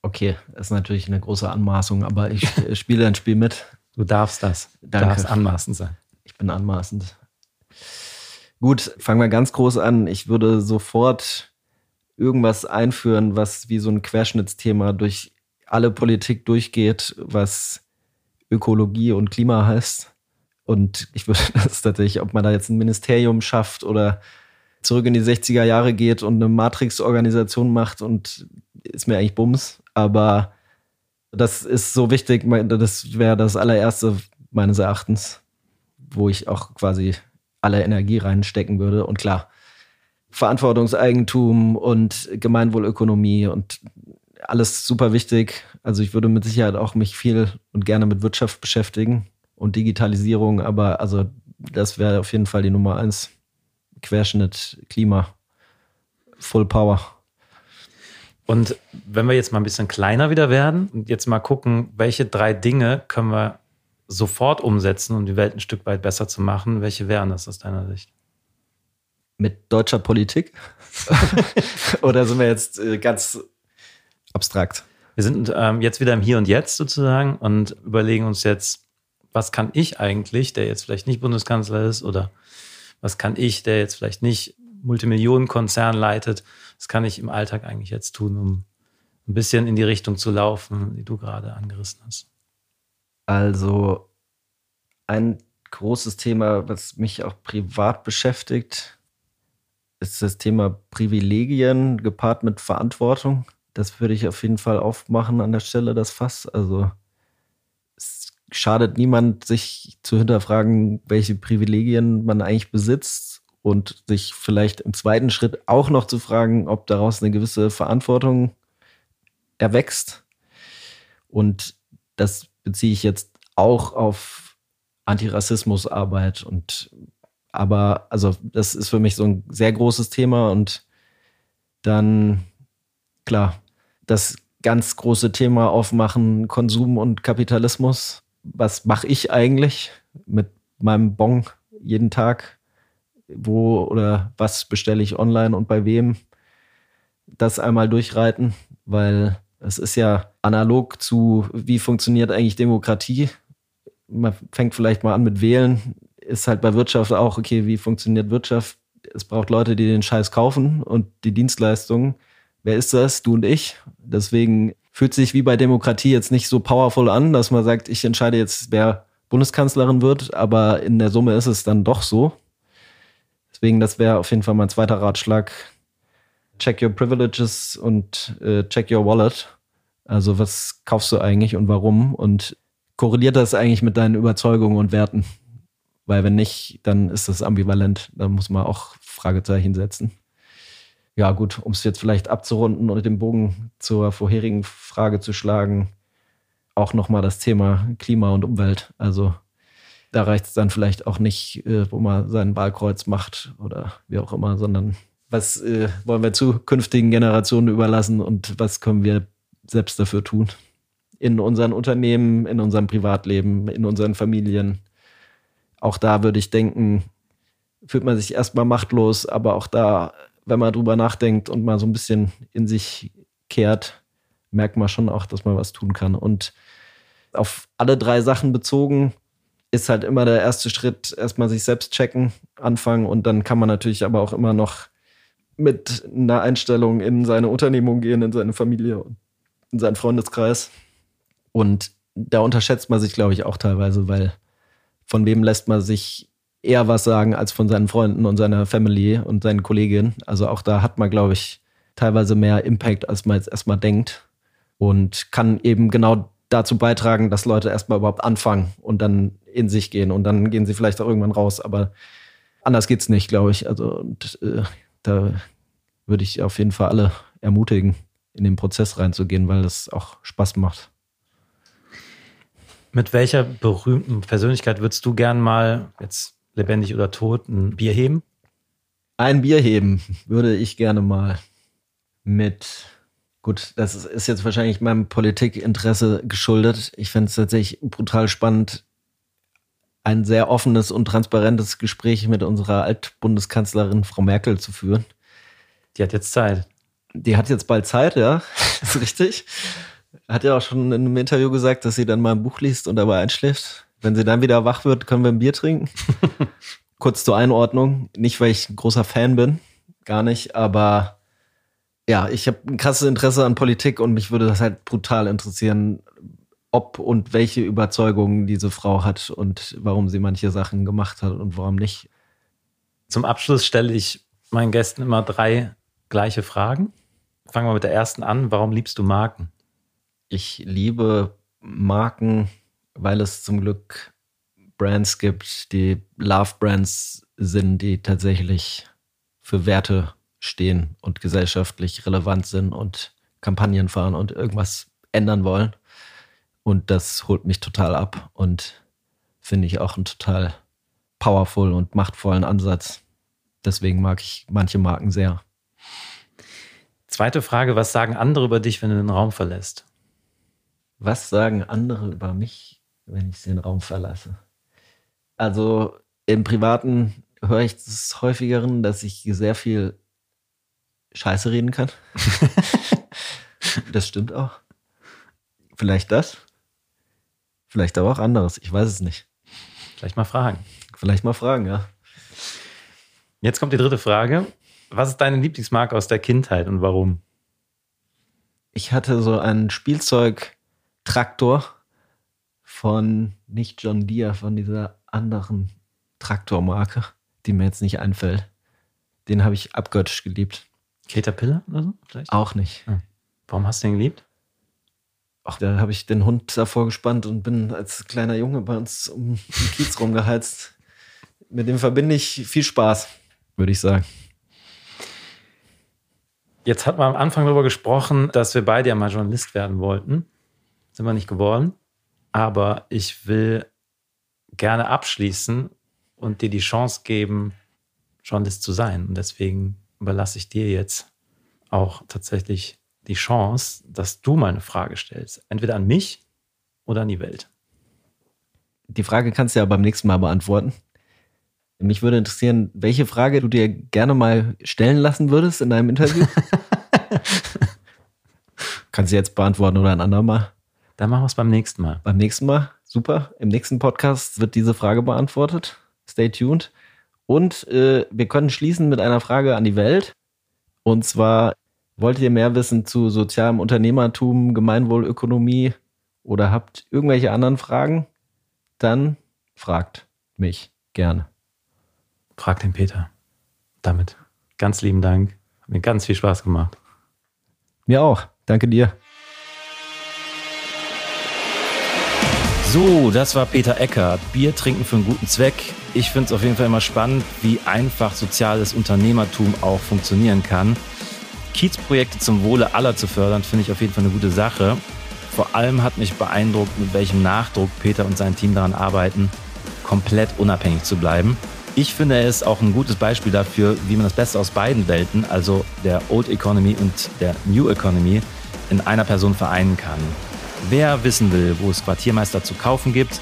Okay, das ist natürlich eine große Anmaßung, aber ich spiele ein Spiel mit. Du darfst das. Du Danke. darfst anmaßend sein. Ich bin anmaßend. Gut, fangen wir ganz groß an. Ich würde sofort irgendwas einführen, was wie so ein Querschnittsthema durch alle Politik durchgeht, was Ökologie und Klima heißt. Und ich würde das tatsächlich, ob man da jetzt ein Ministerium schafft oder zurück in die 60er Jahre geht und eine Matrix-Organisation macht und ist mir eigentlich Bums. Aber das ist so wichtig, das wäre das allererste meines Erachtens, wo ich auch quasi alle Energie reinstecken würde. Und klar, Verantwortungseigentum und Gemeinwohlökonomie und alles super wichtig. Also ich würde mit Sicherheit auch mich viel und gerne mit Wirtschaft beschäftigen und Digitalisierung, aber also das wäre auf jeden Fall die Nummer eins. Querschnitt, Klima, Full Power. Und wenn wir jetzt mal ein bisschen kleiner wieder werden und jetzt mal gucken, welche drei Dinge können wir sofort umsetzen, um die Welt ein Stück weit besser zu machen, welche wären das aus deiner Sicht? Mit deutscher Politik? Oder sind wir jetzt äh, ganz abstrakt? Wir sind ähm, jetzt wieder im Hier und Jetzt sozusagen und überlegen uns jetzt, was kann ich eigentlich, der jetzt vielleicht nicht Bundeskanzler ist oder was kann ich, der jetzt vielleicht nicht Multimillionenkonzern leitet, was kann ich im Alltag eigentlich jetzt tun, um ein bisschen in die Richtung zu laufen, die du gerade angerissen hast? Also ein großes Thema, was mich auch privat beschäftigt, ist das Thema Privilegien gepaart mit Verantwortung. Das würde ich auf jeden Fall aufmachen an der Stelle, das Fass. Also es schadet niemand, sich zu hinterfragen, welche Privilegien man eigentlich besitzt und sich vielleicht im zweiten Schritt auch noch zu fragen, ob daraus eine gewisse Verantwortung erwächst. Und das beziehe ich jetzt auch auf Antirassismusarbeit und aber also das ist für mich so ein sehr großes Thema und dann klar, das ganz große Thema aufmachen, Konsum und Kapitalismus. Was mache ich eigentlich mit meinem Bon jeden Tag? Wo oder was bestelle ich online und bei wem? Das einmal durchreiten, weil es ist ja analog zu, wie funktioniert eigentlich Demokratie. Man fängt vielleicht mal an mit Wählen, ist halt bei Wirtschaft auch, okay, wie funktioniert Wirtschaft? Es braucht Leute, die den Scheiß kaufen und die Dienstleistungen. Wer ist das? Du und ich. Deswegen fühlt sich wie bei Demokratie jetzt nicht so powerful an, dass man sagt, ich entscheide jetzt, wer Bundeskanzlerin wird, aber in der Summe ist es dann doch so. Deswegen, das wäre auf jeden Fall mein zweiter Ratschlag check your privileges und äh, check your wallet. Also was kaufst du eigentlich und warum? Und korreliert das eigentlich mit deinen Überzeugungen und Werten? Weil wenn nicht, dann ist das ambivalent. Da muss man auch Fragezeichen setzen. Ja gut, um es jetzt vielleicht abzurunden und den Bogen zur vorherigen Frage zu schlagen, auch nochmal das Thema Klima und Umwelt. Also da reicht es dann vielleicht auch nicht, äh, wo man sein Wahlkreuz macht oder wie auch immer, sondern was äh, wollen wir zukünftigen Generationen überlassen und was können wir selbst dafür tun? In unseren Unternehmen, in unserem Privatleben, in unseren Familien. Auch da würde ich denken, fühlt man sich erstmal machtlos, aber auch da, wenn man drüber nachdenkt und mal so ein bisschen in sich kehrt, merkt man schon auch, dass man was tun kann. Und auf alle drei Sachen bezogen, ist halt immer der erste Schritt, erstmal sich selbst checken, anfangen und dann kann man natürlich aber auch immer noch mit einer Einstellung in seine Unternehmung gehen, in seine Familie in seinen Freundeskreis. Und da unterschätzt man sich, glaube ich, auch teilweise, weil von wem lässt man sich eher was sagen als von seinen Freunden und seiner Family und seinen Kolleginnen. Also auch da hat man, glaube ich, teilweise mehr Impact, als man jetzt erstmal denkt. Und kann eben genau dazu beitragen, dass Leute erstmal überhaupt anfangen und dann in sich gehen. Und dann gehen sie vielleicht auch irgendwann raus. Aber anders geht es nicht, glaube ich. Also und, äh, da würde ich auf jeden Fall alle ermutigen, in den Prozess reinzugehen, weil das auch Spaß macht. Mit welcher berühmten Persönlichkeit würdest du gern mal, jetzt lebendig oder tot, ein Bier heben? Ein Bier heben würde ich gerne mal mit, gut, das ist jetzt wahrscheinlich meinem Politikinteresse geschuldet. Ich fände es tatsächlich brutal spannend, ein sehr offenes und transparentes Gespräch mit unserer Altbundeskanzlerin Frau Merkel zu führen. Die hat jetzt Zeit. Die hat jetzt bald Zeit, ja, ist richtig. Hat ja auch schon in einem Interview gesagt, dass sie dann mal ein Buch liest und dabei einschläft. Wenn sie dann wieder wach wird, können wir ein Bier trinken. Kurz zur Einordnung. Nicht, weil ich ein großer Fan bin. Gar nicht. Aber ja, ich habe ein krasses Interesse an Politik und mich würde das halt brutal interessieren, ob und welche Überzeugungen diese Frau hat und warum sie manche Sachen gemacht hat und warum nicht. Zum Abschluss stelle ich meinen Gästen immer drei gleiche Fragen. Fangen wir mit der ersten an. Warum liebst du Marken? Ich liebe Marken, weil es zum Glück Brands gibt, die Love-Brands sind, die tatsächlich für Werte stehen und gesellschaftlich relevant sind und Kampagnen fahren und irgendwas ändern wollen. Und das holt mich total ab und finde ich auch einen total powerful und machtvollen Ansatz. Deswegen mag ich manche Marken sehr. Zweite Frage, was sagen andere über dich, wenn du den Raum verlässt? Was sagen andere über mich, wenn ich den Raum verlasse? Also im Privaten höre ich des häufigeren, dass ich sehr viel Scheiße reden kann. das stimmt auch. Vielleicht das. Vielleicht aber auch anderes. Ich weiß es nicht. Vielleicht mal fragen. Vielleicht mal fragen, ja. Jetzt kommt die dritte Frage. Was ist deine Lieblingsmarke aus der Kindheit und warum? Ich hatte so einen Spielzeugtraktor von nicht John Deere, von dieser anderen Traktormarke, die mir jetzt nicht einfällt. Den habe ich abgöttisch geliebt. Caterpillar oder so? Vielleicht? Auch nicht. Hm. Warum hast du den geliebt? Ach, da habe ich den Hund davor gespannt und bin als kleiner Junge bei uns um den Kiez rumgeheizt. Mit dem verbinde ich viel Spaß, würde ich sagen. Jetzt hat man am Anfang darüber gesprochen, dass wir beide ja mal Journalist werden wollten. Sind wir nicht geworden. Aber ich will gerne abschließen und dir die Chance geben, Journalist zu sein. Und deswegen überlasse ich dir jetzt auch tatsächlich die Chance, dass du mal eine Frage stellst. Entweder an mich oder an die Welt. Die Frage kannst du ja beim nächsten Mal beantworten. Mich würde interessieren, welche Frage du dir gerne mal stellen lassen würdest in einem Interview. kannst du jetzt beantworten oder ein andermal? Dann machen wir es beim nächsten Mal. Beim nächsten Mal? Super. Im nächsten Podcast wird diese Frage beantwortet. Stay tuned. Und äh, wir können schließen mit einer Frage an die Welt. Und zwar, wollt ihr mehr wissen zu sozialem Unternehmertum, Gemeinwohlökonomie oder habt irgendwelche anderen Fragen? Dann fragt mich gerne. Frag den Peter. Damit ganz lieben Dank. Hat mir ganz viel Spaß gemacht. Mir auch. Danke dir. So, das war Peter Eckert. Bier trinken für einen guten Zweck. Ich finde es auf jeden Fall immer spannend, wie einfach soziales Unternehmertum auch funktionieren kann. Kiezprojekte zum Wohle aller zu fördern, finde ich auf jeden Fall eine gute Sache. Vor allem hat mich beeindruckt, mit welchem Nachdruck Peter und sein Team daran arbeiten, komplett unabhängig zu bleiben. Ich finde, er ist auch ein gutes Beispiel dafür, wie man das Beste aus beiden Welten, also der Old Economy und der New Economy, in einer Person vereinen kann. Wer wissen will, wo es Quartiermeister zu kaufen gibt,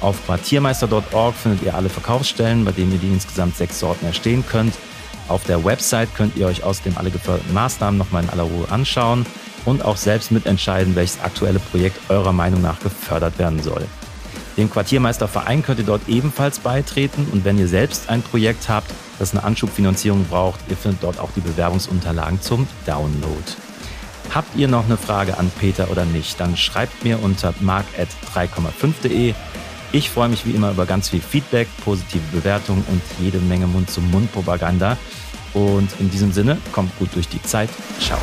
auf quartiermeister.org findet ihr alle Verkaufsstellen, bei denen ihr die insgesamt sechs Sorten erstehen könnt. Auf der Website könnt ihr euch außerdem alle geförderten Maßnahmen nochmal in aller Ruhe anschauen und auch selbst mitentscheiden, welches aktuelle Projekt eurer Meinung nach gefördert werden soll. Dem Quartiermeisterverein könnt ihr dort ebenfalls beitreten und wenn ihr selbst ein Projekt habt, das eine Anschubfinanzierung braucht, ihr findet dort auch die Bewerbungsunterlagen zum Download. Habt ihr noch eine Frage an Peter oder nicht, dann schreibt mir unter mark.3,5.de. Ich freue mich wie immer über ganz viel Feedback, positive Bewertungen und jede Menge Mund-zu-Mund-Propaganda. Und in diesem Sinne, kommt gut durch die Zeit. Ciao.